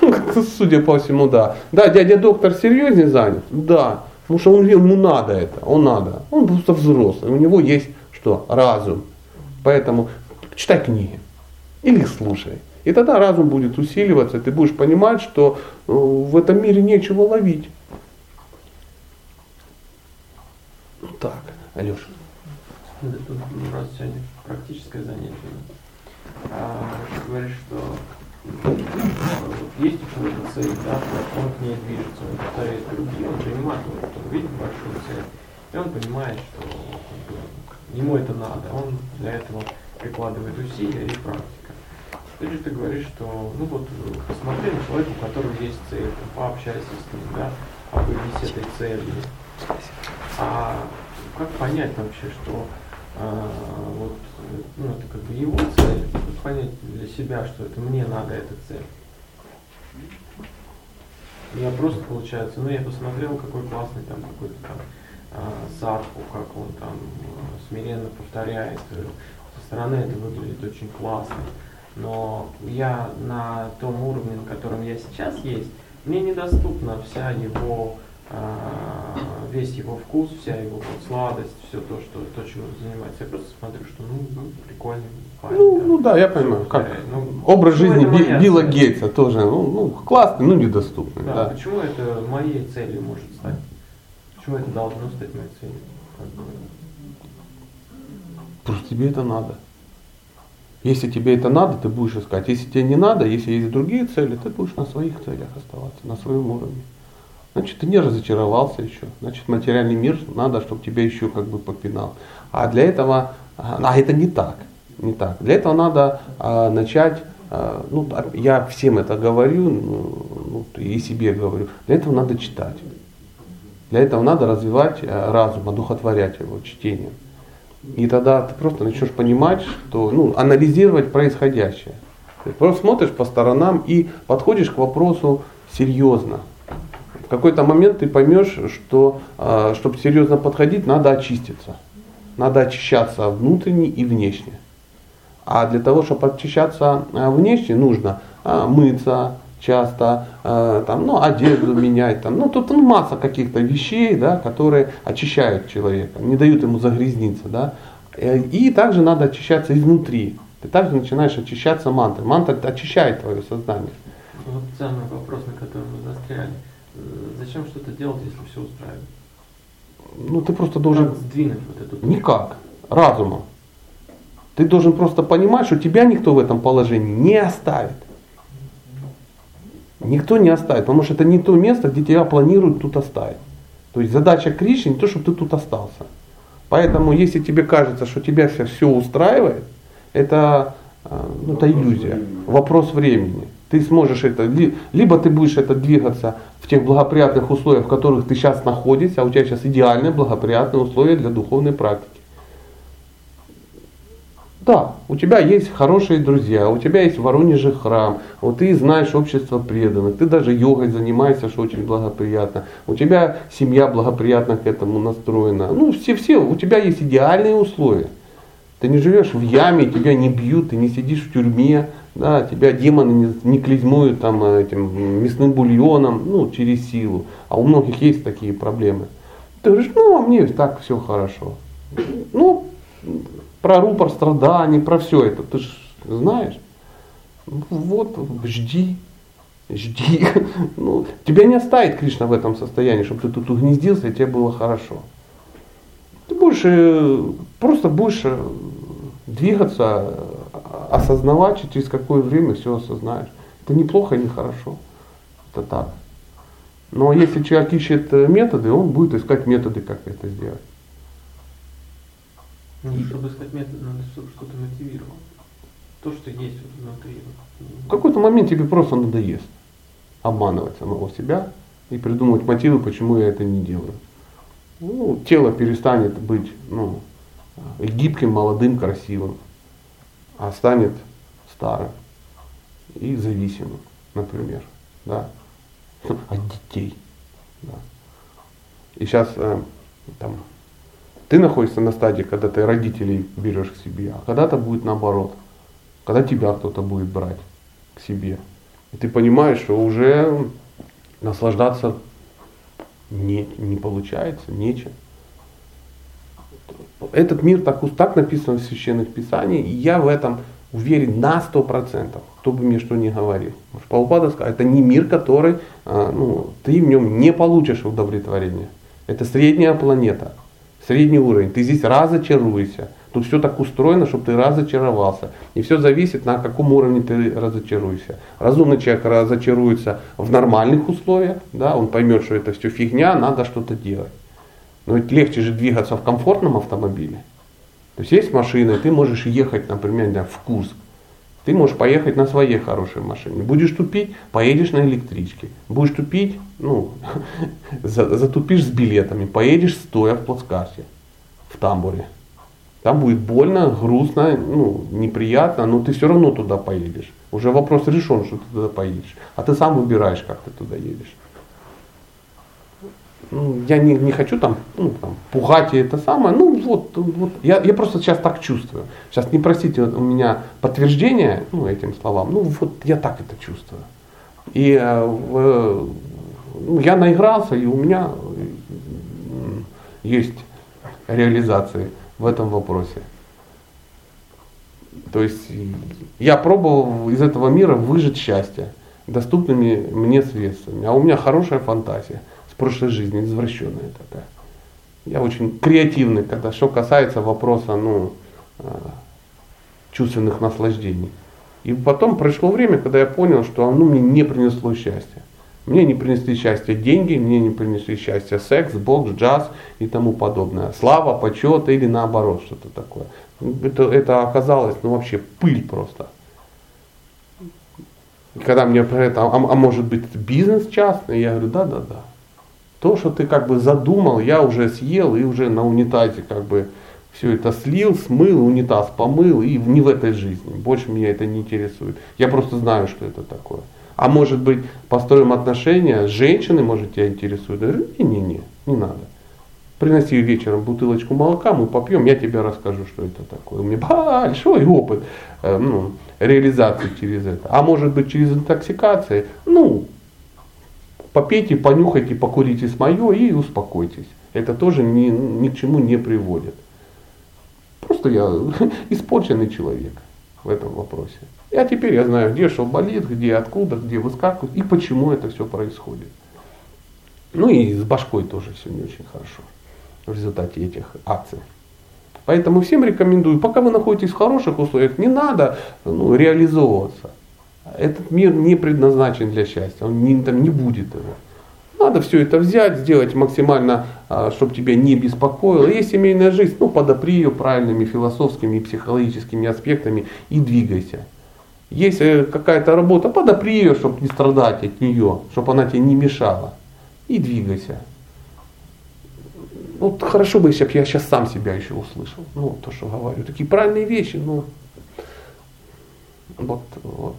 Судя по всему, да. Да, дядя доктор серьезнее занят? Да. Потому что он, ему надо это, он надо. Он просто взрослый, у него есть что? Разум. Поэтому читай книги или слушай. И тогда разум будет усиливаться, ты будешь понимать, что э, в этом мире нечего ловить. Ну так, Алеша. Это тут нас сегодня практическое занятие. А, говоришь, что есть у человека цель, да, он к ней движется, он повторяет круги, он принимает, он видит большую цель, и он понимает, что ему это надо, он для этого прикладывает усилия и практика. Ты же ты говоришь, что, ну вот, посмотри на человека, у которого есть цель, пообщайся с ним, да, обойдись этой целью. А как понять вообще, что а, вот, ну, это как бы его цель, как понять для себя, что это мне надо эта цель. Я просто, получается, ну я посмотрел, какой классный там какой-то там а, садху, как он там а, смиренно повторяет. Со стороны это выглядит очень классно. Но я на том уровне, на котором я сейчас есть, мне недоступна вся его а, весь его вкус, вся его вот сладость, все то, что то, чем он занимается. Я просто смотрю, что ну, ну прикольный парень. Ну, да, ну да, я понимаю. Как ну, образ жизни Би, Билла Гейтса тоже, ну, ну классный, ну недоступный. Да, да. Почему это моей целью может стать? Почему это должно стать моей целью? Просто тебе это надо. Если тебе это надо, ты будешь искать. Если тебе не надо, если есть другие цели, ты будешь на своих целях оставаться, на своем уровне. Значит, ты не разочаровался еще. Значит, материальный мир надо, чтобы тебя еще как бы попинал. А для этого, а это не так, не так. Для этого надо а, начать, а, ну, я всем это говорю, ну, и себе говорю, для этого надо читать. Для этого надо развивать а, разум, одухотворять его чтением. И тогда ты просто начнешь понимать, что, ну, анализировать происходящее. Ты просто смотришь по сторонам и подходишь к вопросу серьезно. В какой-то момент ты поймешь, что а, чтобы серьезно подходить, надо очиститься. Надо очищаться внутренне и внешне. А для того, чтобы очищаться а, внешне, нужно мыться, часто, э, там, ну, одежду менять, там, ну, тут ну, масса каких-то вещей, да, которые очищают человека, не дают ему загрязниться, да. Э, и также надо очищаться изнутри. Ты также начинаешь очищаться мантрой. Мантра очищает твое сознание. Вот самый вопрос, на который мы застряли. Э, Зачем что-то делать, если все устраивает? Ну, ты просто должен... Как сдвинуть вот эту... Никак. Разумом. Ты должен просто понимать, что тебя никто в этом положении не оставит. Никто не оставит, потому что это не то место, где тебя планируют тут оставить. То есть задача Кришны не то, чтобы ты тут остался. Поэтому, если тебе кажется, что тебя все, все устраивает, это, э, ну, это иллюзия, времени. вопрос времени. Ты сможешь это, ли- либо ты будешь это двигаться в тех благоприятных условиях, в которых ты сейчас находишься, а у тебя сейчас идеальные благоприятные условия для духовной практики. Да, у тебя есть хорошие друзья, у тебя есть в Воронеже храм, вот ты знаешь общество преданных, ты даже йогой занимаешься, что очень благоприятно. У тебя семья благоприятно к этому настроена. Ну, все-все, у тебя есть идеальные условия. Ты не живешь в яме, тебя не бьют, ты не сидишь в тюрьме, да, тебя демоны не, не клизмуют там этим мясным бульоном, ну, через силу. А у многих есть такие проблемы. Ты говоришь, ну, а мне так все хорошо. Ну, про рупор страданий, про все это, ты же знаешь. Ну, Вот, жди, жди. Ну, тебя не оставит Кришна в этом состоянии, чтобы ты тут угнездился и тебе было хорошо. Ты будешь, э, просто будешь э, двигаться, э, осознавать, через какое время все осознаешь. Это неплохо и нехорошо. Это так. Но если человек ищет э, методы, он будет искать методы, как это сделать. Ну, чтобы искать метод, надо чтобы что-то мотивировало. То, что есть вот внутри. В какой-то момент тебе просто надоест обманывать самого себя и придумывать мотивы, почему я это не делаю. Ну, тело перестанет быть ну, гибким, молодым, красивым, а станет старым и зависимым, например, да, от детей. Да. И сейчас э, там, ты находишься на стадии, когда ты родителей берешь к себе, а когда-то будет наоборот, когда тебя кто-то будет брать к себе. И ты понимаешь, что уже наслаждаться не, не получается, нечем. Этот мир так, так написан в священных писаниях, и я в этом уверен на сто процентов, кто бы мне что ни говорил. Потому Прабхупада сказал, это не мир, который, а, ну, ты в нем не получишь удовлетворения. Это средняя планета, средний уровень. Ты здесь разочаруешься. Тут все так устроено, чтобы ты разочаровался. И все зависит, на каком уровне ты разочаруешься. Разумный человек разочаруется в нормальных условиях, да, он поймет, что это все фигня, надо что-то делать. Но ведь легче же двигаться в комфортном автомобиле. То есть есть машина, и ты можешь ехать, например, в Курск. Ты можешь поехать на своей хорошей машине. Будешь тупить, поедешь на электричке. Будешь тупить, ну, за- затупишь с билетами, поедешь стоя в плацкарте, в тамбуре. Там будет больно, грустно, ну, неприятно, но ты все равно туда поедешь. Уже вопрос решен, что ты туда поедешь. А ты сам выбираешь, как ты туда едешь. Ну, я не, не хочу там, ну, там пугать и это самое. Ну вот, вот я, я просто сейчас так чувствую. Сейчас не просите у меня подтверждения ну, этим словам. Ну вот я так это чувствую. И э, в- ну, я наигрался, и у меня м, есть реализации в этом вопросе. То есть и я пробовал из этого мира выжить счастье доступными мне средствами. А у меня хорошая фантазия прошлой жизни, извращенная такая. Я очень креативный, когда что касается вопроса ну, э, чувственных наслаждений. И потом прошло время, когда я понял, что оно мне не принесло счастья. Мне не принесли счастье деньги, мне не принесли счастье секс, бокс, джаз и тому подобное. Слава, почет или наоборот что-то такое. Это, это оказалось ну, вообще пыль просто. Когда мне про это, а, а может быть бизнес частный, я говорю, да, да, да. То, что ты как бы задумал, я уже съел и уже на унитазе как бы все это слил, смыл, унитаз помыл и не в этой жизни. Больше меня это не интересует. Я просто знаю, что это такое. А может быть, построим отношения с женщиной, может, тебя интересует. Я говорю, не-не-не, не надо. Приноси вечером бутылочку молока, мы попьем, я тебе расскажу, что это такое. У меня большой опыт э, ну, реализации через это. А может быть через интоксикации, ну, попейте, понюхайте, покурите с мое и успокойтесь. Это тоже ни, ни к чему не приводит. Просто я испорченный человек в этом вопросе. А теперь я знаю, где что болит, где, откуда, где выскакивает и почему это все происходит. Ну и с башкой тоже все не очень хорошо в результате этих акций. Поэтому всем рекомендую, пока вы находитесь в хороших условиях, не надо ну, реализовываться. Этот мир не предназначен для счастья, он не, там не будет его. Надо все это взять, сделать максимально, а, чтобы тебя не беспокоило. Есть семейная жизнь, ну подопри ее правильными философскими и психологическими аспектами и двигайся. Есть э, какая-то работа, подопри ее, чтобы не страдать от нее, чтобы она тебе не мешала. И двигайся. Вот хорошо бы, если бы я сейчас сам себя еще услышал. Ну, то, что говорю. Такие правильные вещи, ну. Вот, вот.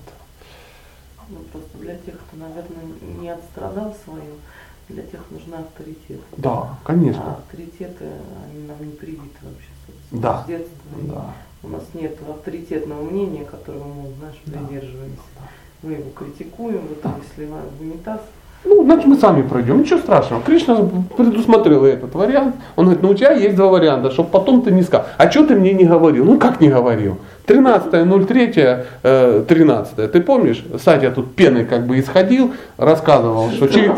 Ну, просто для тех, кто, наверное, не отстрадал свое, для тех нужны авторитеты. Да, конечно. А авторитеты, они нам не привиты вообще, собственно, да. с детства. Да. У нас нет авторитетного мнения, которого мы, знаешь, придерживаемся. Мы его критикуем, вот сливаем в унитаз, ну, значит, мы сами пройдем. Ничего страшного. Кришна предусмотрел этот вариант. Он говорит, ну у тебя есть два варианта, чтобы потом ты не сказал. А что ты мне не говорил? Ну как не говорил? 13.03, 13. Э, ты помнишь? Сатя тут пеной как бы исходил, рассказывал, что через,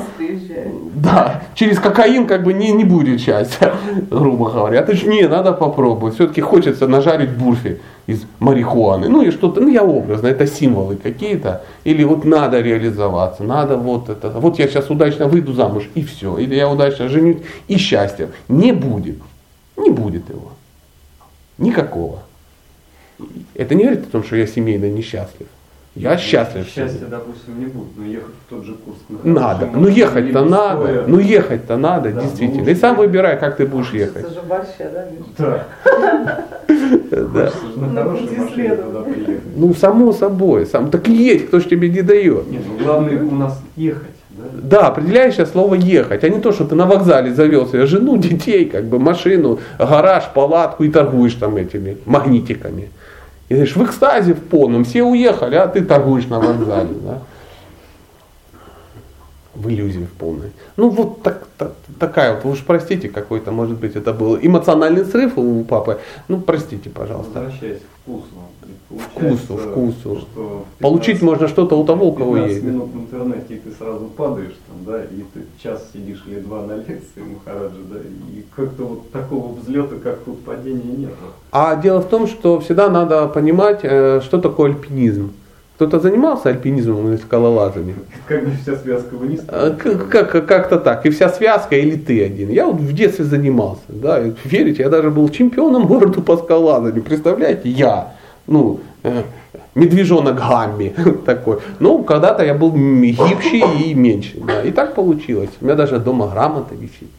да, через кокаин как бы не, не будет счастья, грубо говоря. А ты же не, надо попробовать. Все-таки хочется нажарить бурфи из марихуаны. Ну и что-то, ну я образно, это символы какие-то. Или вот надо реализоваться, надо вот это. Вот я сейчас удачно выйду замуж и все. Или я удачно женюсь и счастья. Не будет. Не будет его. Никакого. Это не говорит о том, что я семейно несчастлив. Я счастлив. Счастья, допустим, не будет, но ехать в тот же курс. Надо. Ну ехать-то надо. Ну ехать-то надо, да, действительно. И сам выбирай, как ты будешь ехать. Это же большая, да, Да. Да. На хорошей машине туда приехать. Ну, само собой. Сам. Так едь, кто ж тебе не дает. Нет, ну главное у нас ехать. Да? Да, определяющее слово ехать, а не то, что ты на вокзале завел себе жену, детей, как бы машину, гараж, палатку и торгуешь там этими магнитиками. И знаешь, в экстазе в полном, все уехали, а ты торгуешь на вокзале. Да? В иллюзии в полной. Ну вот так, так, такая вот, вы уж простите, какой-то, может быть, это был эмоциональный срыв у папы. Ну простите, пожалуйста. Возвращаясь к вкусу. Вкусу, вкусу. Что Получить можно что-то у того, у кого есть. минут в интернете, и ты сразу падаешь там, да, и ты час сидишь или два на лекции Махараджа, да, и как-то вот такого взлета, как тут падения нет. А дело в том, что всегда надо понимать, э, что такое альпинизм. Кто-то занимался альпинизмом или скалолазами? Как бы вся связка вниз? Как, как-то так. И вся связка или ты один. Я вот в детстве занимался. Да, верите, я даже был чемпионом города по скалолазанию. Представляете, я ну, э, медвежонок Гамми такой. Ну, когда-то я был гибче и меньше. Да. И так получилось. У меня даже дома грамота висит.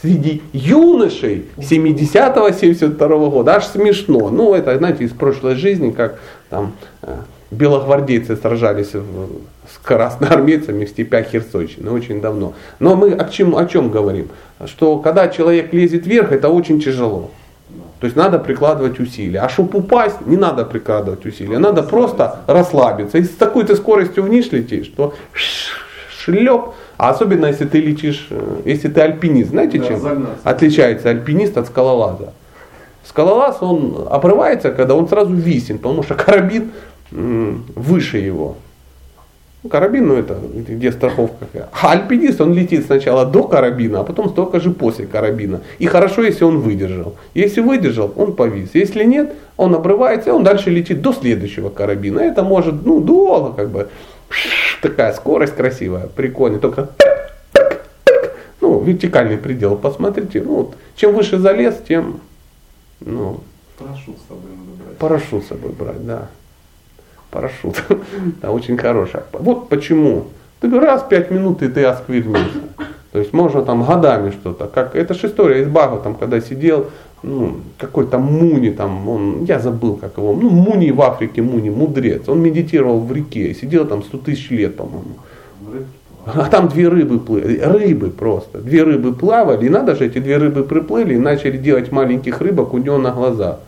Среди юношей 70-72 года. Аж смешно. Ну, это, знаете, из прошлой жизни, как там э, белогвардейцы сражались с красноармейцами в степях Херсонщины очень давно. Но мы о чем, о чем говорим? Что когда человек лезет вверх, это очень тяжело. То есть надо прикладывать усилия. А чтобы упасть, не надо прикладывать усилия. Надо просто расслабиться. И с такой ты скоростью вниз летишь, что шлеп. А особенно если ты летишь, э, если ты альпинист. Знаете, чем отличается альпинист от скалолаза? Скалолаз, он обрывается, когда он сразу висен, потому что карабин выше его. Ну, карабин, ну это где страховка. А альпинист, он летит сначала до карабина, а потом столько же после карабина. И хорошо, если он выдержал. Если выдержал, он повис. Если нет, он обрывается, и он дальше летит до следующего карабина. Это может, ну, долго, как бы, такая скорость красивая, прикольная. Только ну, вертикальный предел, посмотрите. Ну, вот, чем выше залез, тем, ну, парашют с собой надо брать. Парашют с собой брать, да парашют. да, очень хорошая. Вот почему. Ты раз пять минут и ты осквернился. То есть можно там годами что-то. Как, это же история из Бага, там, когда сидел, ну, какой-то Муни, там, он, я забыл как его, ну, Муни в Африке, Муни, мудрец. Он медитировал в реке, сидел там сто тысяч лет, по-моему. А там две рыбы плыли, рыбы просто. Две рыбы плавали, и надо же, эти две рыбы приплыли и начали делать маленьких рыбок у него на глазах.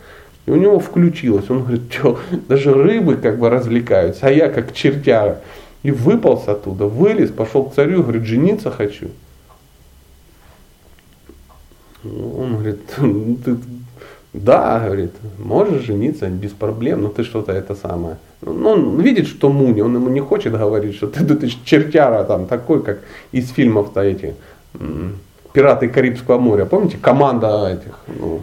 И у него включилось. Он говорит, что даже рыбы как бы развлекаются, а я как чертяра. И выполз оттуда, вылез, пошел к царю, говорит, жениться хочу. Он говорит, «Ну, ты, да, говорит, можешь жениться без проблем, но ты что-то это самое. Ну, он видит, что Муни, он ему не хочет говорить, что ты, ты чертяра там такой, как из фильмов-то этих «Пираты Карибского моря». Помните, команда этих, ну,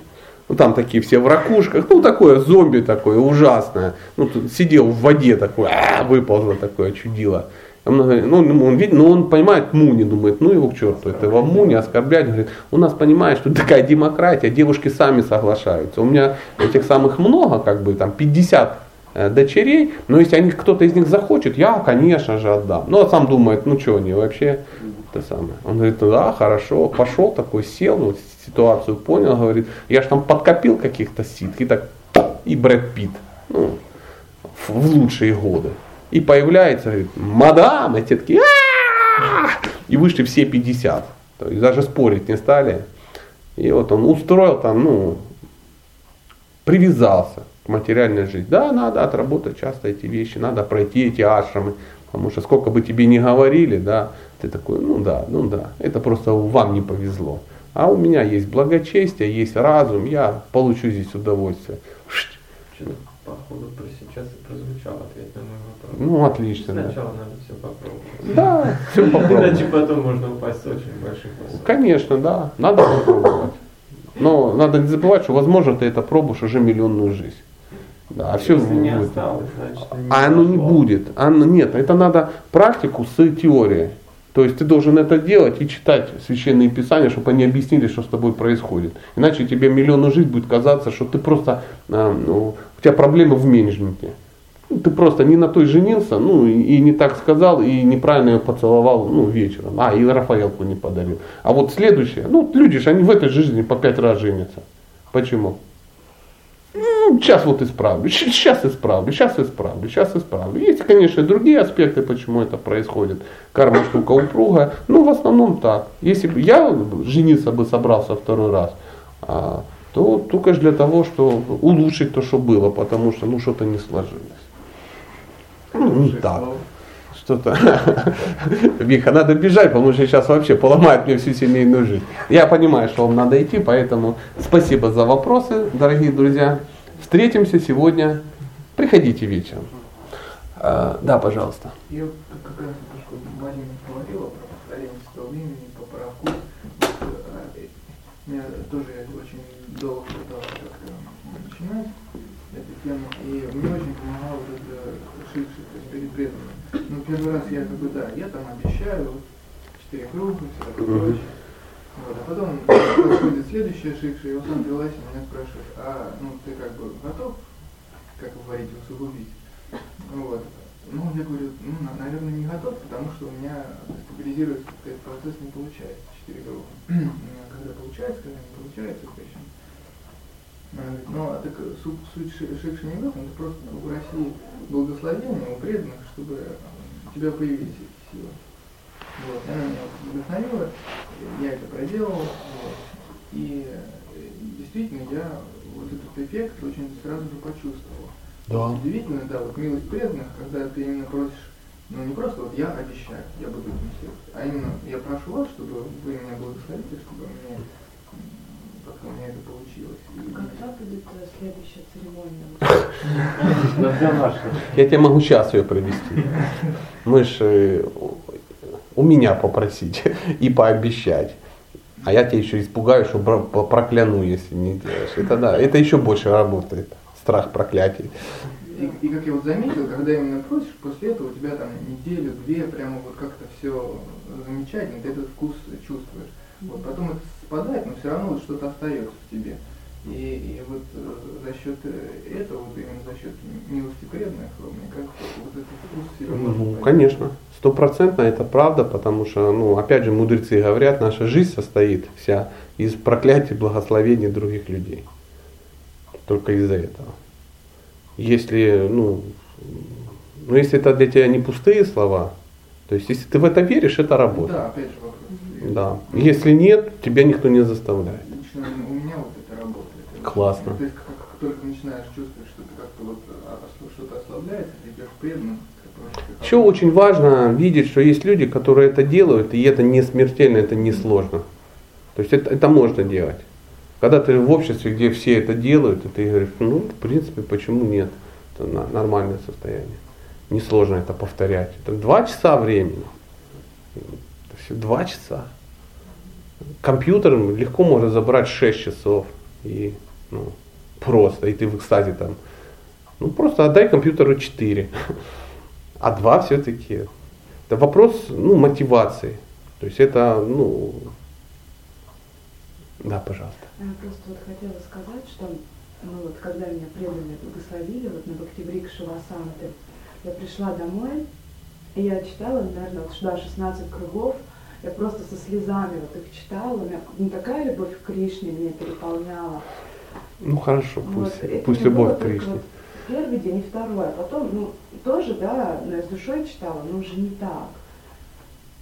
ну там такие все в ракушках, ну такое зомби такое ужасное. Ну тут сидел в воде такой, а, выползло такое чудило. Он, ну, он видит, но он понимает Муни, думает, ну его к черту, это во Муни оскорблять. Говорит, у нас понимаешь, что такая демократия, девушки сами соглашаются. У меня этих самых много, как бы там 50 э, дочерей, но если они, кто-то из них захочет, я, конечно же, отдам. Ну, а сам думает, ну что, они вообще это самое. Он говорит, ну да, хорошо, пошел такой, сел, ну, ситуацию понял, говорит, я же там подкопил каких-то сит, и так, и Брэд Питт, ну, в лучшие годы. И появляется, говорит, мадам, и те такие, и вышли все 50. То есть даже спорить не стали. И вот он устроил там, ну, привязался к материальной жизни. Да, надо отработать часто эти вещи, надо пройти эти ашрамы. Потому что сколько бы тебе ни говорили, да, ты такой, ну да, ну да, это просто вам не повезло. А у меня есть благочестие, есть разум, я получу здесь удовольствие. Походу, сейчас и прозвучал ответ на мой вопрос. Ну, отлично. Сначала да. надо все попробовать. Да, все попробовать. Иначе потом можно упасть с очень больших высот. Конечно, да, надо попробовать. Но надо не забывать, что возможно ты это пробуешь уже миллионную жизнь. Да, а все Если не будет. осталось, значит, не А оно не будет. Оно, нет, это надо практику с теорией. То есть ты должен это делать и читать священные писания, чтобы они объяснили, что с тобой происходит. Иначе тебе миллионную жизнь будет казаться, что ты просто, а, ну, у тебя проблемы в менеджменте. Ну, Ты просто не на той женился, ну и не так сказал, и неправильно ее поцеловал ну, вечером. А, и Рафаэлку не подарил. А вот следующее, ну люди же, они в этой жизни по пять раз женятся. Почему? Ну, сейчас вот исправлю, сейчас исправлю, сейчас исправлю, сейчас исправлю. Есть, конечно, и другие аспекты, почему это происходит. Карма штука упругая, но в основном так. Если бы я жениться бы собрался второй раз, а, то только же для того, что улучшить то, что было, потому что ну что-то не сложилось. Ну, не так. Что-то. Вика, надо бежать, потому что сейчас вообще поломает мне всю семейную жизнь. Я понимаю, что вам надо идти, поэтому спасибо за вопросы, дорогие друзья. Встретимся сегодня. Приходите вечером. А, да, пожалуйста. Я как раз то, что Марина говорила про повторение времени, по э, Меня тоже очень долго пытался как-то начинать эту тему, и мне очень помогало вот это есть перед преданным. Ну, первый раз я как бы, да, я там обещаю, вот, четыре круга, все такое прочее. Вот, а потом происходит следующая шикша, и вот он Беласин меня спрашивает, а ну ты как бы готов, как говорить, усугубить? Вот. Ну, я говорю, ну, на- наверное, не готов, потому что у меня стабилизировать этот процесс не получается, 4 группы. когда получается, когда не получается, это еще. Она говорит, Ну, а так суть, суть ши- шикши не в этом, это просто у России благословение у преданных, чтобы у тебя появились эти силы. Вот, она меня вдохновила, я это проделал, вот, и э, действительно я вот этот эффект очень сразу же почувствовал. Да. Удивительно, да, вот милость преданных, когда ты именно просишь, ну не просто вот я обещаю, я буду этим следовать, а именно я прошу вас, чтобы вы меня благословите, чтобы мне м, как-то у меня это получилось. И- Когда будет э, следующая церемония? Я тебе могу сейчас ее провести. Мы же у меня попросить и пообещать. А я тебя еще испугаю, что прокляну, если не делаешь. Это да, это еще больше работает. Страх проклятий. И, и как я вот заметил, когда именно просишь, после этого у тебя там неделю, две, прямо вот как-то все замечательно, ты этот вкус чувствуешь. Вот потом это спадает, но все равно вот что-то остается в тебе. И, и вот э, за счет э, этого, вот именно за счет милости преданных, мне кажется, вот этот вкус все равно. Ну, конечно, стопроцентно это правда, потому что, ну, опять же, мудрецы говорят, наша жизнь состоит вся из проклятий, благословений других людей. Только из-за этого. Если, ну, ну, если это для тебя не пустые слова, То есть, если ты в это веришь, это работает. Да, опять же вопрос. Да. Если нет, тебя никто не заставляет. Лично у меня вот это работает. Классно. То есть, как, только начинаешь чувствовать, что ты как-то вот а, что-то ослабляется, ты идешь преданным, Еще очень важно видеть, что есть люди, которые это делают, и это не смертельно, это не сложно. То есть это, это можно делать. Когда ты в обществе, где все это делают, и ты говоришь, ну, в принципе, почему нет? Это нормальное состояние. Несложно это повторять. Это два часа времени. Это все два часа. Компьютер легко может забрать 6 часов. И ну, просто. И ты в экстазе там. Ну просто отдай компьютеру 4. А два все-таки. Это вопрос ну, мотивации. То есть это, ну, да, пожалуйста. Я просто вот хотела сказать, что ну вот когда меня преданные благословили вот на Бхактиврик Шивасанты, я пришла домой, и я читала, наверное, вот да, 16 кругов, я просто со слезами вот их читала, у меня ну, такая любовь к Кришне меня переполняла. Ну хорошо, Вот, пусть, это пусть любовь Кришне. вот Первый день и второй, а потом, ну, тоже, да, с душой читала, но уже не так.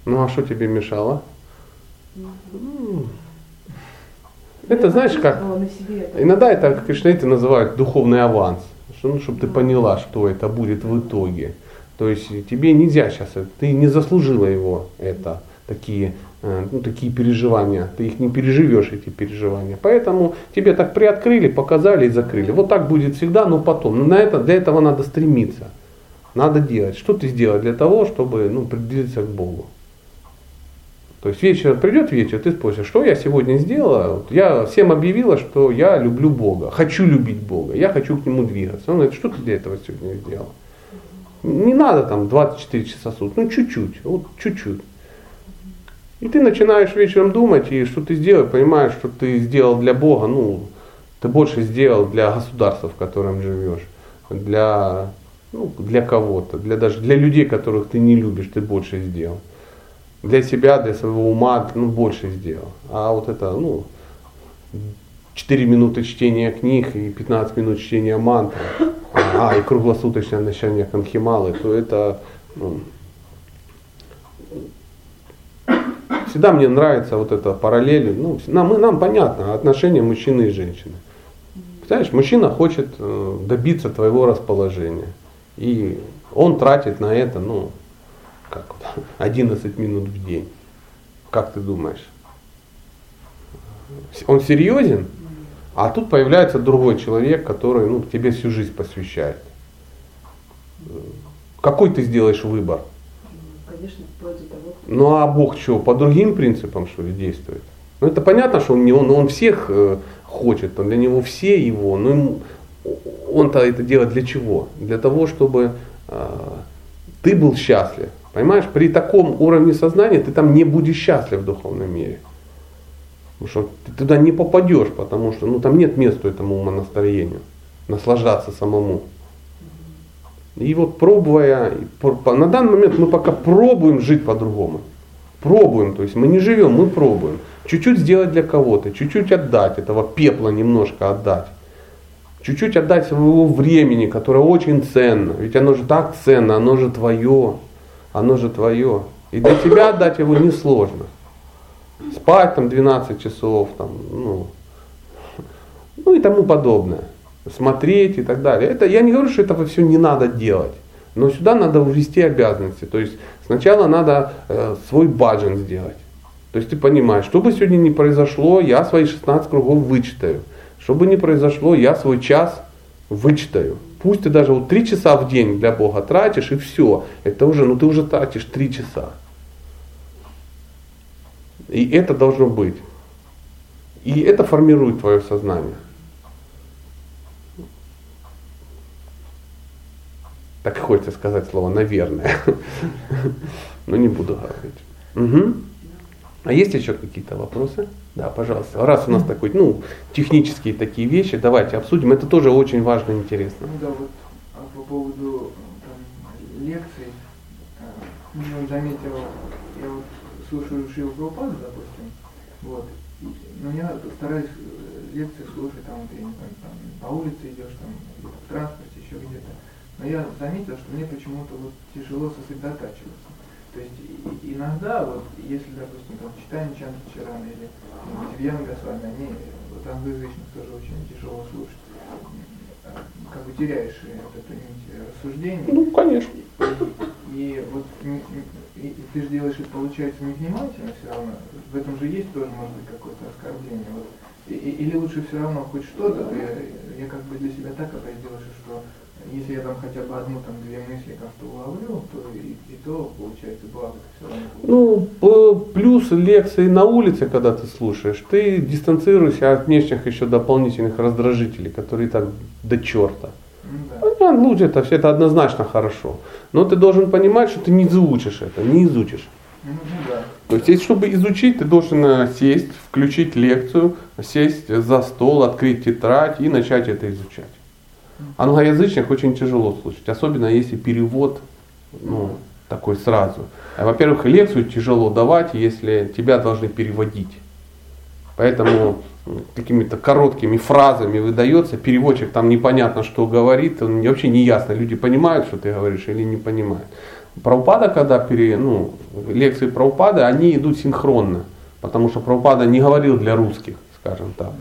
Ну а что тебе мешало? Я Это знаешь как? это. Иногда это, как кришнаиты называют, духовный аванс. Что, ну, чтобы ты поняла, что это будет в итоге. То есть тебе нельзя сейчас, ты не заслужила его, это, такие, ну, такие переживания. Ты их не переживешь, эти переживания. Поэтому тебе так приоткрыли, показали и закрыли. Вот так будет всегда, но потом. На это, для этого надо стремиться. Надо делать. Что ты сделать для того, чтобы ну, приблизиться к Богу? То есть вечер придет вечер, ты спросишь, что я сегодня сделала? Вот я всем объявила, что я люблю Бога, хочу любить Бога, я хочу к Нему двигаться. Он говорит, что ты для этого сегодня сделал? Не надо там 24 часа в сутки, ну чуть-чуть, вот чуть-чуть. И ты начинаешь вечером думать, и что ты сделал, понимаешь, что ты сделал для Бога, ну, ты больше сделал для государства, в котором живешь, для, ну, для кого-то, для даже для людей, которых ты не любишь, ты больше сделал для себя, для своего ума, ну, больше сделал. А вот это, ну, 4 минуты чтения книг и 15 минут чтения мантры, а, и круглосуточное ночание канхималы, то это, ну, всегда мне нравится вот эта параллель, ну, нам, нам понятно отношения мужчины и женщины. Представляешь, мужчина хочет э, добиться твоего расположения, и он тратит на это, ну, как вот, 11 минут в день. Как ты думаешь? Он серьезен? А тут появляется другой человек, который ну, тебе всю жизнь посвящает. Какой ты сделаешь выбор? Конечно, Ну а Бог что, по другим принципам что ли действует? Ну это понятно, что он, не, он, он всех э, хочет, он для него все его, но ему, он-то это делает для чего? Для того, чтобы э, ты был счастлив. Понимаешь, при таком уровне сознания ты там не будешь счастлив в духовном мире. Потому что ты туда не попадешь, потому что ну, там нет места этому умонастроению. Наслаждаться самому. И вот пробуя, на данный момент мы пока пробуем жить по-другому. Пробуем, то есть мы не живем, мы пробуем. Чуть-чуть сделать для кого-то, чуть-чуть отдать, этого пепла немножко отдать. Чуть-чуть отдать своего времени, которое очень ценно. Ведь оно же так ценно, оно же твое. Оно же твое. И для тебя отдать его несложно. Спать там 12 часов, там, ну, ну и тому подобное. Смотреть и так далее. Это, я не говорю, что этого все не надо делать. Но сюда надо ввести обязанности. То есть сначала надо э, свой баджан сделать. То есть ты понимаешь, что бы сегодня ни произошло, я свои 16 кругов вычитаю. Что бы ни произошло, я свой час вычитаю. Пусть ты даже вот 3 часа в день для Бога тратишь, и все. Это уже, ну ты уже тратишь 3 часа. И это должно быть. И это формирует твое сознание. Так и хочется сказать слово «наверное». Но не буду говорить. А есть еще какие-то вопросы? Да, пожалуйста. Раз у нас такой, ну, технические такие вещи, давайте обсудим. Это тоже очень важно и интересно. Ну да, вот а по поводу там, лекций, а, ну, заметил, я вот слушаю Шиву Прабхупаду, допустим, вот, но я стараюсь э, лекции слушать, там, вот, я не знаю, там, по улице идешь, там, в транспорте, еще где-то. Но я заметил, что мне почему-то вот тяжело сосредотачиваться. То есть и- и иногда, вот, если, допустим, там читаем Чанта Чарана или Дивьян Госвами, они вот англоязычных тоже очень тяжело слушать. Как бы теряешь э, вот эту нить рассуждений. Ну, конечно. И вот м, м, и- и ты же делаешь это, получается, невнимательно все равно. В этом же есть тоже, может быть, какое-то оскорбление. Вот. И- и- Или лучше все равно хоть что-то, то я, я как бы для себя так определил, что если я там хотя бы одну, там, две мысли как-то уловлю, то и, и то, получается, благо все равно. Ну, плюс лекции на улице, когда ты слушаешь, ты дистанцируешься от внешних еще дополнительных раздражителей, которые так до черта. Ну да. А, Лучше это все это однозначно хорошо. Но ты должен понимать, что ты не изучишь это, не изучишь. Ну, ну да. То есть, если, чтобы изучить, ты должен э, сесть, включить лекцию, сесть за стол, открыть тетрадь и начать это изучать. Англоязычных очень тяжело слушать, особенно если перевод ну, такой сразу. А, Во-первых, лекцию тяжело давать, если тебя должны переводить. Поэтому какими-то короткими фразами выдается, переводчик там непонятно, что говорит, он вообще не ясно, люди понимают, что ты говоришь или не понимают. Праупада, когда пере, ну, лекции Праупада, они идут синхронно, потому что Праупада не говорил для русских, скажем так.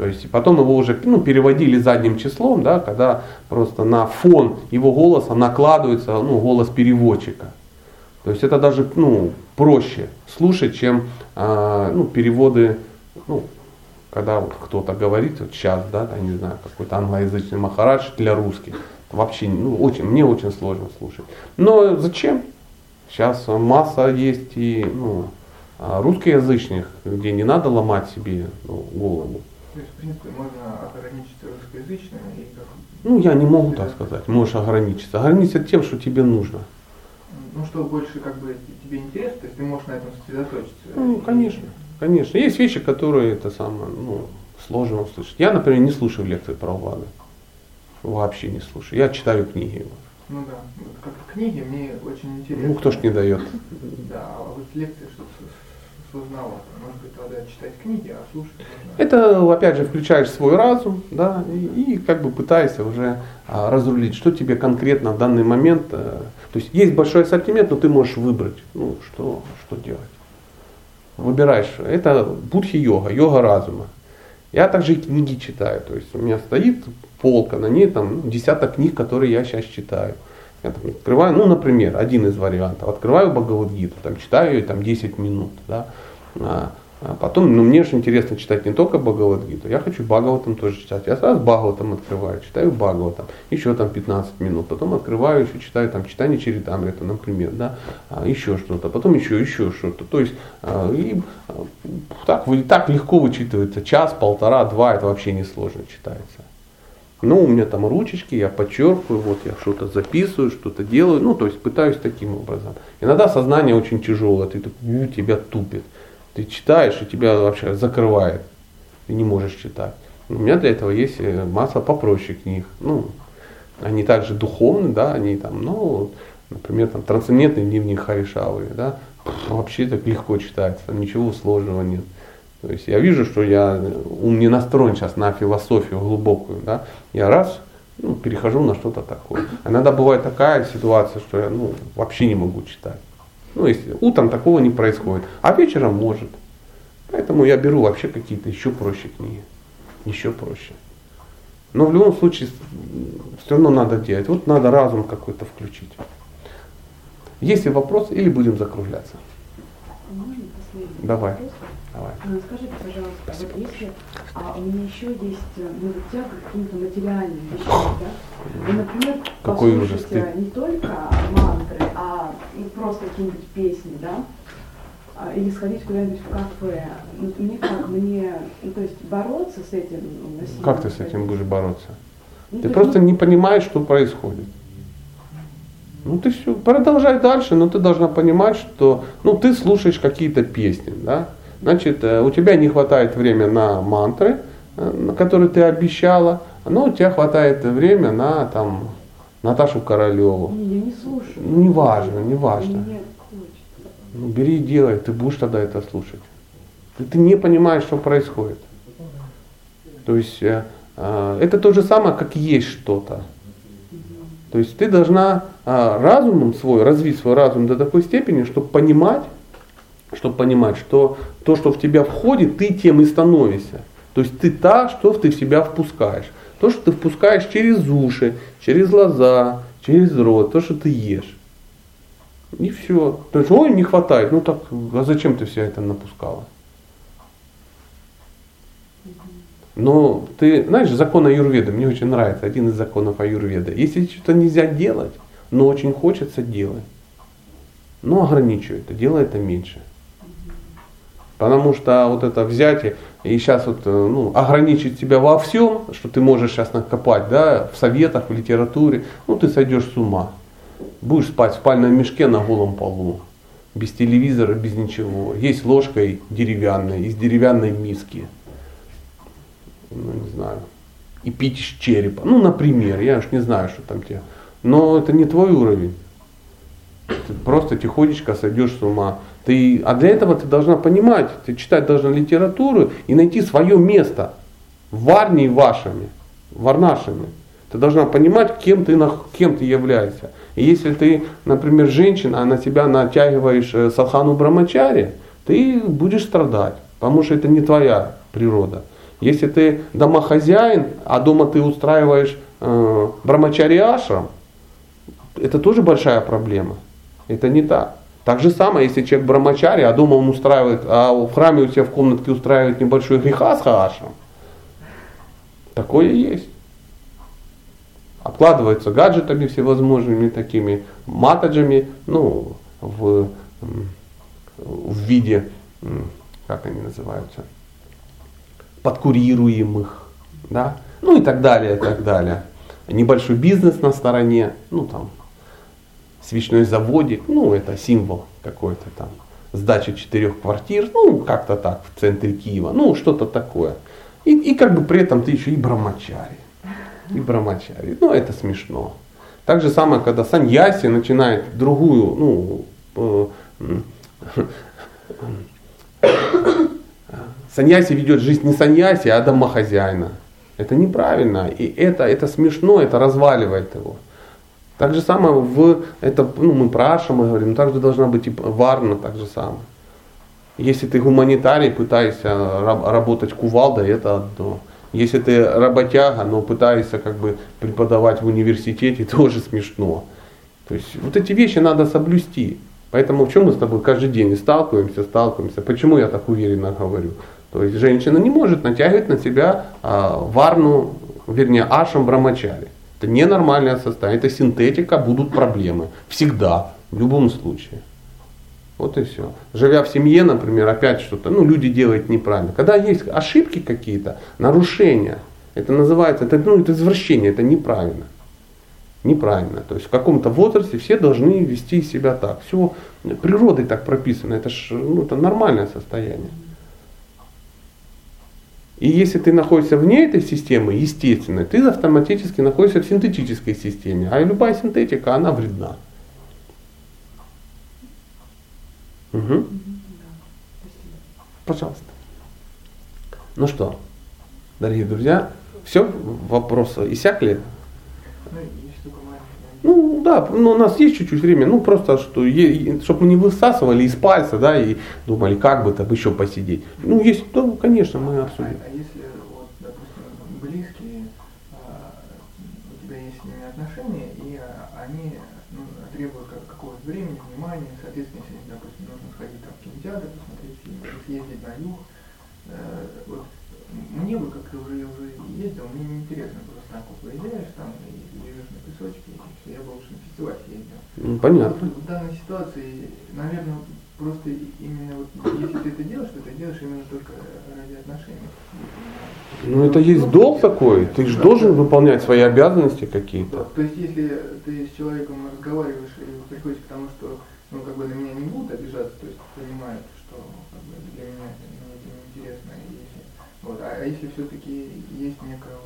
То есть потом его уже ну, переводили задним числом, да, когда просто на фон его голоса накладывается ну, голос переводчика. То есть это даже ну, проще слушать, чем а, ну, переводы, ну, когда вот кто-то говорит, вот сейчас, да, я не знаю, какой-то англоязычный махарадж для русских. Вообще, ну, очень, мне очень сложно слушать. Но зачем? Сейчас масса есть и ну, а, русскоязычных, где не надо ломать себе ну, голову. То есть, в принципе, можно ограничиться русскоязычными и как Ну, я не могу так сказать. Можешь ограничиться. Ограничиться тем, что тебе нужно. ну что больше как бы тебе интересно, то есть ты можешь на этом сосредоточиться. Ну, конечно. Конечно. Есть вещи, которые это самое, ну, сложно услышать. Я, например, не слушаю лекции про Влада. Вообще не слушаю. Я читаю книги его. Ну да, вот как в книге мне очень интересно. Ну, кто ж не дает. Да, а вот лекции что-то сложновато. Может быть, надо читать книги, а слушать. Это, опять же, включаешь свой разум, да, и, и как бы пытаешься уже а, разрулить, что тебе конкретно в данный момент. э, то есть есть большой ассортимент, но ты можешь выбрать, ну, что, что делать. Выбираешь. Это будхи-йога, йога разума. Я также и книги читаю. То есть у меня стоит полка, на ней там ну, десяток книг, которые я сейчас читаю. Я там открываю, ну, например, один из вариантов. Открываю Бхагавадгиту, там читаю ее там 10 минут. Да, а, а потом, ну, мне же интересно читать не только Бхагавадгиту, я хочу Бхагаватам тоже читать. Я сразу Бхагаватам открываю, читаю Бхагаватам, еще там 15 минут, потом открываю, еще читаю там читание Чаритамрита, например, да, а, еще что-то, потом еще, еще что-то. То есть, а, и а, так, так легко вычитывается, час, полтора, два, это вообще не сложно читается. Ну, у меня там ручечки, я подчеркиваю, вот я что-то записываю, что-то делаю, ну, то есть пытаюсь таким образом. Иногда сознание очень тяжелое, ты такой, «У, тебя тупит. Ты читаешь, и тебя вообще закрывает. Ты не можешь читать. У меня для этого есть э, масса попроще книг. Ну, они также духовны, да, они там, ну, например, там трансцендентный дневник Харишавы, да, вообще так легко читается, там ничего сложного нет. То есть я вижу, что я ум не настроен сейчас на философию глубокую, да, я раз ну, перехожу на что-то такое. Иногда бывает такая ситуация, что я ну, вообще не могу читать. Ну, если утром такого не происходит, а вечером может. Поэтому я беру вообще какие-то еще проще книги. Еще проще. Но в любом случае все равно надо делать. Вот надо разум какой-то включить. Есть ли вопрос или будем закругляться? Последний Давай. вопрос? Давай. А, Скажите, пожалуйста, вот если а, у меня еще есть э, ну, вот тяга к каким-то материальным вещам, да? И, например, Какой послушать ужас, ты. не только мантры, а ну, просто какие-нибудь песни, да? А, Или сходить куда-нибудь в кафе. Ну, мне как, мне, ну, то есть бороться с этим ну, насилием? Как ты с этим будешь бороться? Ну, Ты то просто есть, не понимаешь, что происходит. Ну ты все, продолжай дальше, но ты должна понимать, что ну, ты слушаешь какие-то песни, да? Значит, э, у тебя не хватает времени на мантры, э, которые ты обещала, но у тебя хватает время на там, Наташу Королеву. Не, я не слушаю. Ну, неважно, неважно. Ну, бери и делай, ты будешь тогда это слушать. Ты, ты не понимаешь, что происходит. То есть э, э, это то же самое, как есть что-то. То есть ты должна а, разумом свой, развить свой разум до такой степени, чтобы понимать, чтобы понимать, что то, что в тебя входит, ты тем и становишься. То есть ты та, что ты в себя впускаешь. То, что ты впускаешь через уши, через глаза, через рот, то, что ты ешь. И все. То есть, ой, не хватает. Ну так, а зачем ты все это напускала? Но ты знаешь, закон Аюрведа, мне очень нравится, один из законов Аюрведа. Если что-то нельзя делать, но очень хочется делать, но ограничивай это, делай это меньше. Потому что вот это взять и сейчас вот, э, ну, ограничить себя во всем, что ты можешь сейчас накопать, да, в советах, в литературе, ну ты сойдешь с ума. Будешь спать в спальном мешке на голом полу, без телевизора, без ничего. Есть ложкой деревянной, из деревянной миски ну не знаю, и пить из черепа. Ну, например, я уж не знаю, что там тебе. Но это не твой уровень. Ты просто тихонечко сойдешь с ума. Ты, а для этого ты должна понимать, ты читать должна литературу и найти свое место в варне вашими, варнашами. Ты должна понимать, кем ты, кем ты являешься. И если ты, например, женщина, а на себя натягиваешь э, садхану брамачари, ты будешь страдать, потому что это не твоя природа. Если ты домохозяин, а дома ты устраиваешь э, брамачари ашрам, это тоже большая проблема. Это не так. Так же самое, если человек брамачари, а дома он устраивает, а в храме у себя в комнатке устраивает небольшой грехасха ашрам. Такое есть. Обкладывается гаджетами всевозможными такими, матаджами, ну, в, в виде, как они называются, подкурируемых, да, ну и так далее, и так далее. Небольшой бизнес на стороне, ну там, свечной заводик, ну это символ какой-то там, сдача четырех квартир, ну как-то так в центре Киева, ну что-то такое. И, и как бы при этом ты еще и брамачари. И брамачари. Ну это смешно. Так же самое, когда саньяси начинает другую, ну, э, Саньяси ведет жизнь не саньяси, а домохозяина. Это неправильно. И это, это смешно, это разваливает его. Так же самое в это, ну, мы про мы говорим, также должна быть и варна, так же самое. Если ты гуманитарий, пытаешься работать кувалдой, это одно. Если ты работяга, но пытаешься как бы преподавать в университете, тоже смешно. То есть вот эти вещи надо соблюсти. Поэтому в чем мы с тобой каждый день сталкиваемся, сталкиваемся. Почему я так уверенно говорю? То есть женщина не может натягивать на себя а, варну, вернее, ашам брамачари. Это ненормальное состояние, это синтетика, будут проблемы. Всегда, в любом случае. Вот и все. Живя в семье, например, опять что-то, ну, люди делают неправильно. Когда есть ошибки какие-то, нарушения, это называется, это, ну, это извращение, это неправильно. Неправильно. То есть в каком-то возрасте все должны вести себя так. Все природой так прописано. Это, ж, ну, это нормальное состояние. И если ты находишься вне этой системы, естественно, ты автоматически находишься в синтетической системе. А любая синтетика, она вредна. Угу. Пожалуйста. Ну что, дорогие друзья, все, вопросы иссякли? Ну да, ну, у нас есть чуть-чуть времени, ну просто, что, чтобы мы не высасывали из пальца, да, и думали, как бы там еще посидеть. Ну есть, да, конечно, мы обсудим. А, а если, вот, допустим, близкие, а, у тебя есть с ними отношения, и а, они ну, требуют как, какого-то времени, внимания, соответственно, если, допустим, нужно сходить там, в кинотеатр, посмотреть фильм, съездить на юг, э, вот, мне бы, как я уже ездил, мне не интересно просто так вот выезжаешь там и лежишь на песочке, я бы лучше на фестиваль ездил. Ну, понятно. Вот в данной ситуации, наверное, просто именно вот, если ты это делаешь, то ты делаешь именно только ради отношений. Ну это есть долг такой, ты же должен выполнять свои обязанности какие-то. То есть если ты с человеком разговариваешь и приходишь к тому, что ну как бы на меня не будут обижаться, то есть понимают, что как бы, для меня это неинтересно, если, вот, а, а если все-таки есть некая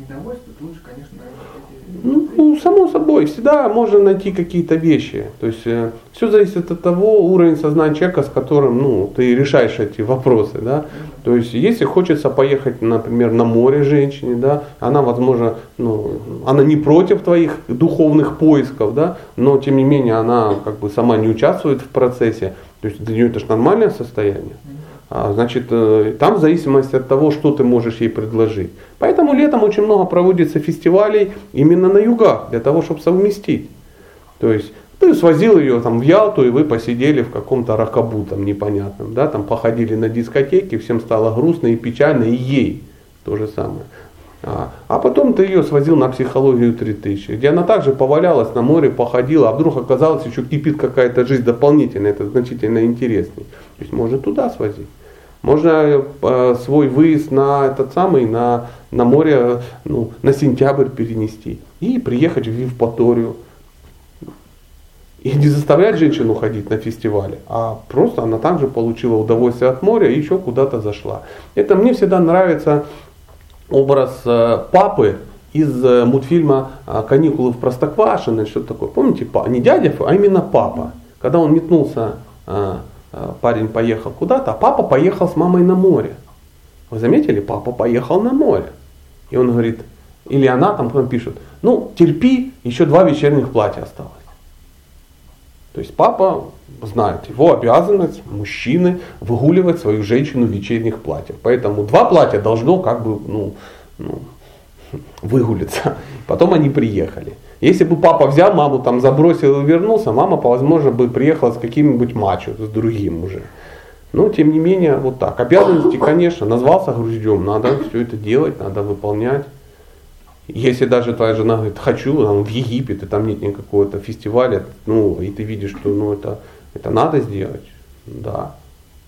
недовольство, то лучше, конечно, наверное, эти... Ну, само собой, всегда можно найти какие-то вещи. То есть э, все зависит от того уровня сознания человека, с которым ну, ты решаешь эти вопросы. Да? То есть если хочется поехать, например, на море женщине, да, она, возможно, ну, она не против твоих духовных поисков, да, но тем не менее она как бы сама не участвует в процессе. То есть для нее это же нормальное состояние. А, Значит, э, там в зависимости от того, что ты можешь ей предложить. Поэтому летом очень много проводится фестивалей именно на югах, для того, чтобы совместить. То есть ты свозил ее там в Ялту, и вы посидели в каком-то ракабу там непонятном, да, там походили на дискотеки, всем стало грустно и печально, и ей то же самое. А, а потом ты ее свозил на психологию 3000, где она также повалялась на море, походила, а вдруг оказалось еще кипит какая-то жизнь дополнительная, это значительно интересней. То есть можно туда свозить. Можно э, свой выезд на этот самый, на, на море, ну, на сентябрь перенести и приехать в Евпаторию. И не заставлять женщину ходить на фестивале, а просто она также получила удовольствие от моря и еще куда-то зашла. Это мне всегда нравится образ э, папы из э, мультфильма э, «Каникулы в Простоквашино», что-то такое. Помните, не дядя, а именно папа. Когда он метнулся, парень поехал куда-то, а папа поехал с мамой на море. Вы заметили, папа поехал на море. И он говорит, или она там потом пишет, ну терпи, еще два вечерних платья осталось. То есть папа знает, его обязанность мужчины выгуливать свою женщину в вечерних платьях. Поэтому два платья должно как бы ну, ну, выгулиться. Потом они приехали. Если бы папа взял маму, там забросил и вернулся, мама, возможно, бы приехала с каким-нибудь мачо, с другим уже. Но, тем не менее, вот так. Обязанности, конечно, назвался груздем, надо все это делать, надо выполнять. Если даже твоя жена говорит, хочу там, в Египет, и там нет никакого-то фестиваля, ну, и ты видишь, что ну, это, это надо сделать, да,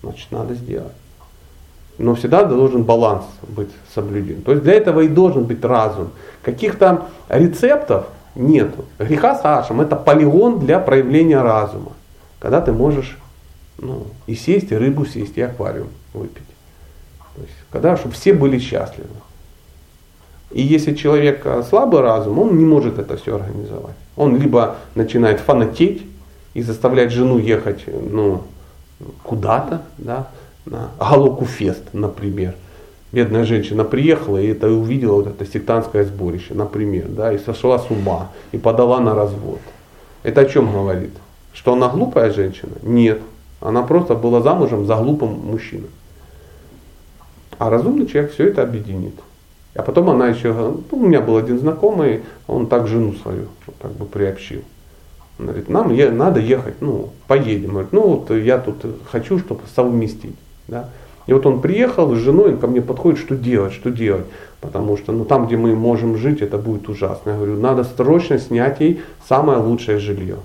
значит, надо сделать. Но всегда должен баланс быть соблюден. То есть для этого и должен быть разум. Каких-то рецептов нету. Греха с Ашем это полигон для проявления разума. Когда ты можешь ну, и сесть, и рыбу съесть, и аквариум выпить. То есть, когда, чтобы все были счастливы. И если человек э, слабый разум, он не может это все организовать. Он либо начинает фанатеть и заставлять жену ехать ну, куда-то, да, на Галоку Фест, например. Бедная женщина приехала и это увидела вот это сектантское сборище, например, да, и сошла с ума, и подала на развод. Это о чем говорит? Что она глупая женщина? Нет. Она просто была замужем за глупым мужчиной. А разумный человек все это объединит. А потом она еще, ну, у меня был один знакомый, он так жену свою как бы приобщил. Он говорит, нам е- надо ехать, ну, поедем. Говорит, ну вот я тут хочу, чтобы совместить. Да? И вот он приехал с женой, он ко мне подходит, что делать, что делать. Потому что ну, там, где мы можем жить, это будет ужасно. Я говорю, надо срочно снять ей самое лучшее жилье.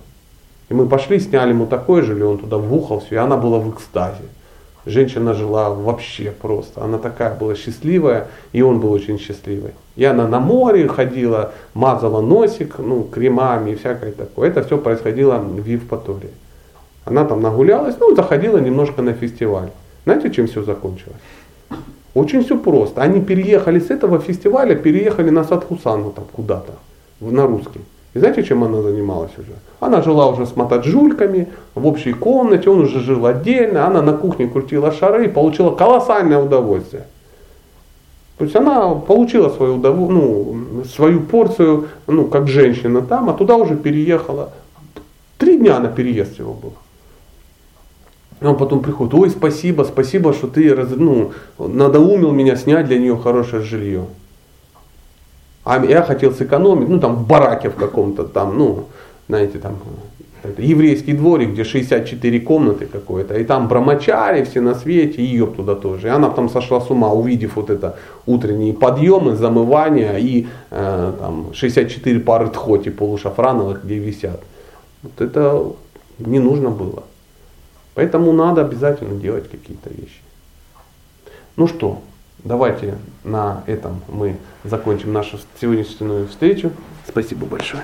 И мы пошли, сняли ему такое жилье, он туда вухался, и она была в экстазе. Женщина жила вообще просто. Она такая была счастливая, и он был очень счастливый. И она на море ходила, мазала носик, ну, кремами и всякое такое. Это все происходило в Евпатории. Она там нагулялась, ну, заходила немножко на фестиваль. Знаете, чем все закончилось? Очень все просто. Они переехали с этого фестиваля, переехали на Садхусану там куда-то, на русский. И знаете, чем она занималась уже? Она жила уже с мотоджульками в общей комнате, он уже жил отдельно, она на кухне крутила шары и получила колоссальное удовольствие. То есть она получила свою, ну, свою порцию, ну, как женщина там, а туда уже переехала. Три дня на переезд его было. И он потом приходит, ой, спасибо, спасибо, что ты ну, надоумил меня снять для нее хорошее жилье. А я хотел сэкономить, ну там в бараке в каком-то там, ну, знаете, там еврейский дворик, где 64 комнаты какой-то, и там брамачари все на свете, и ее туда тоже. И она там сошла с ума, увидев вот это утренние подъемы, замывания и э, там 64 пары тхоти полушафрановых, где висят. Вот это не нужно было. Поэтому надо обязательно делать какие-то вещи. Ну что, Давайте на этом мы закончим нашу сегодняшнюю встречу. Спасибо большое.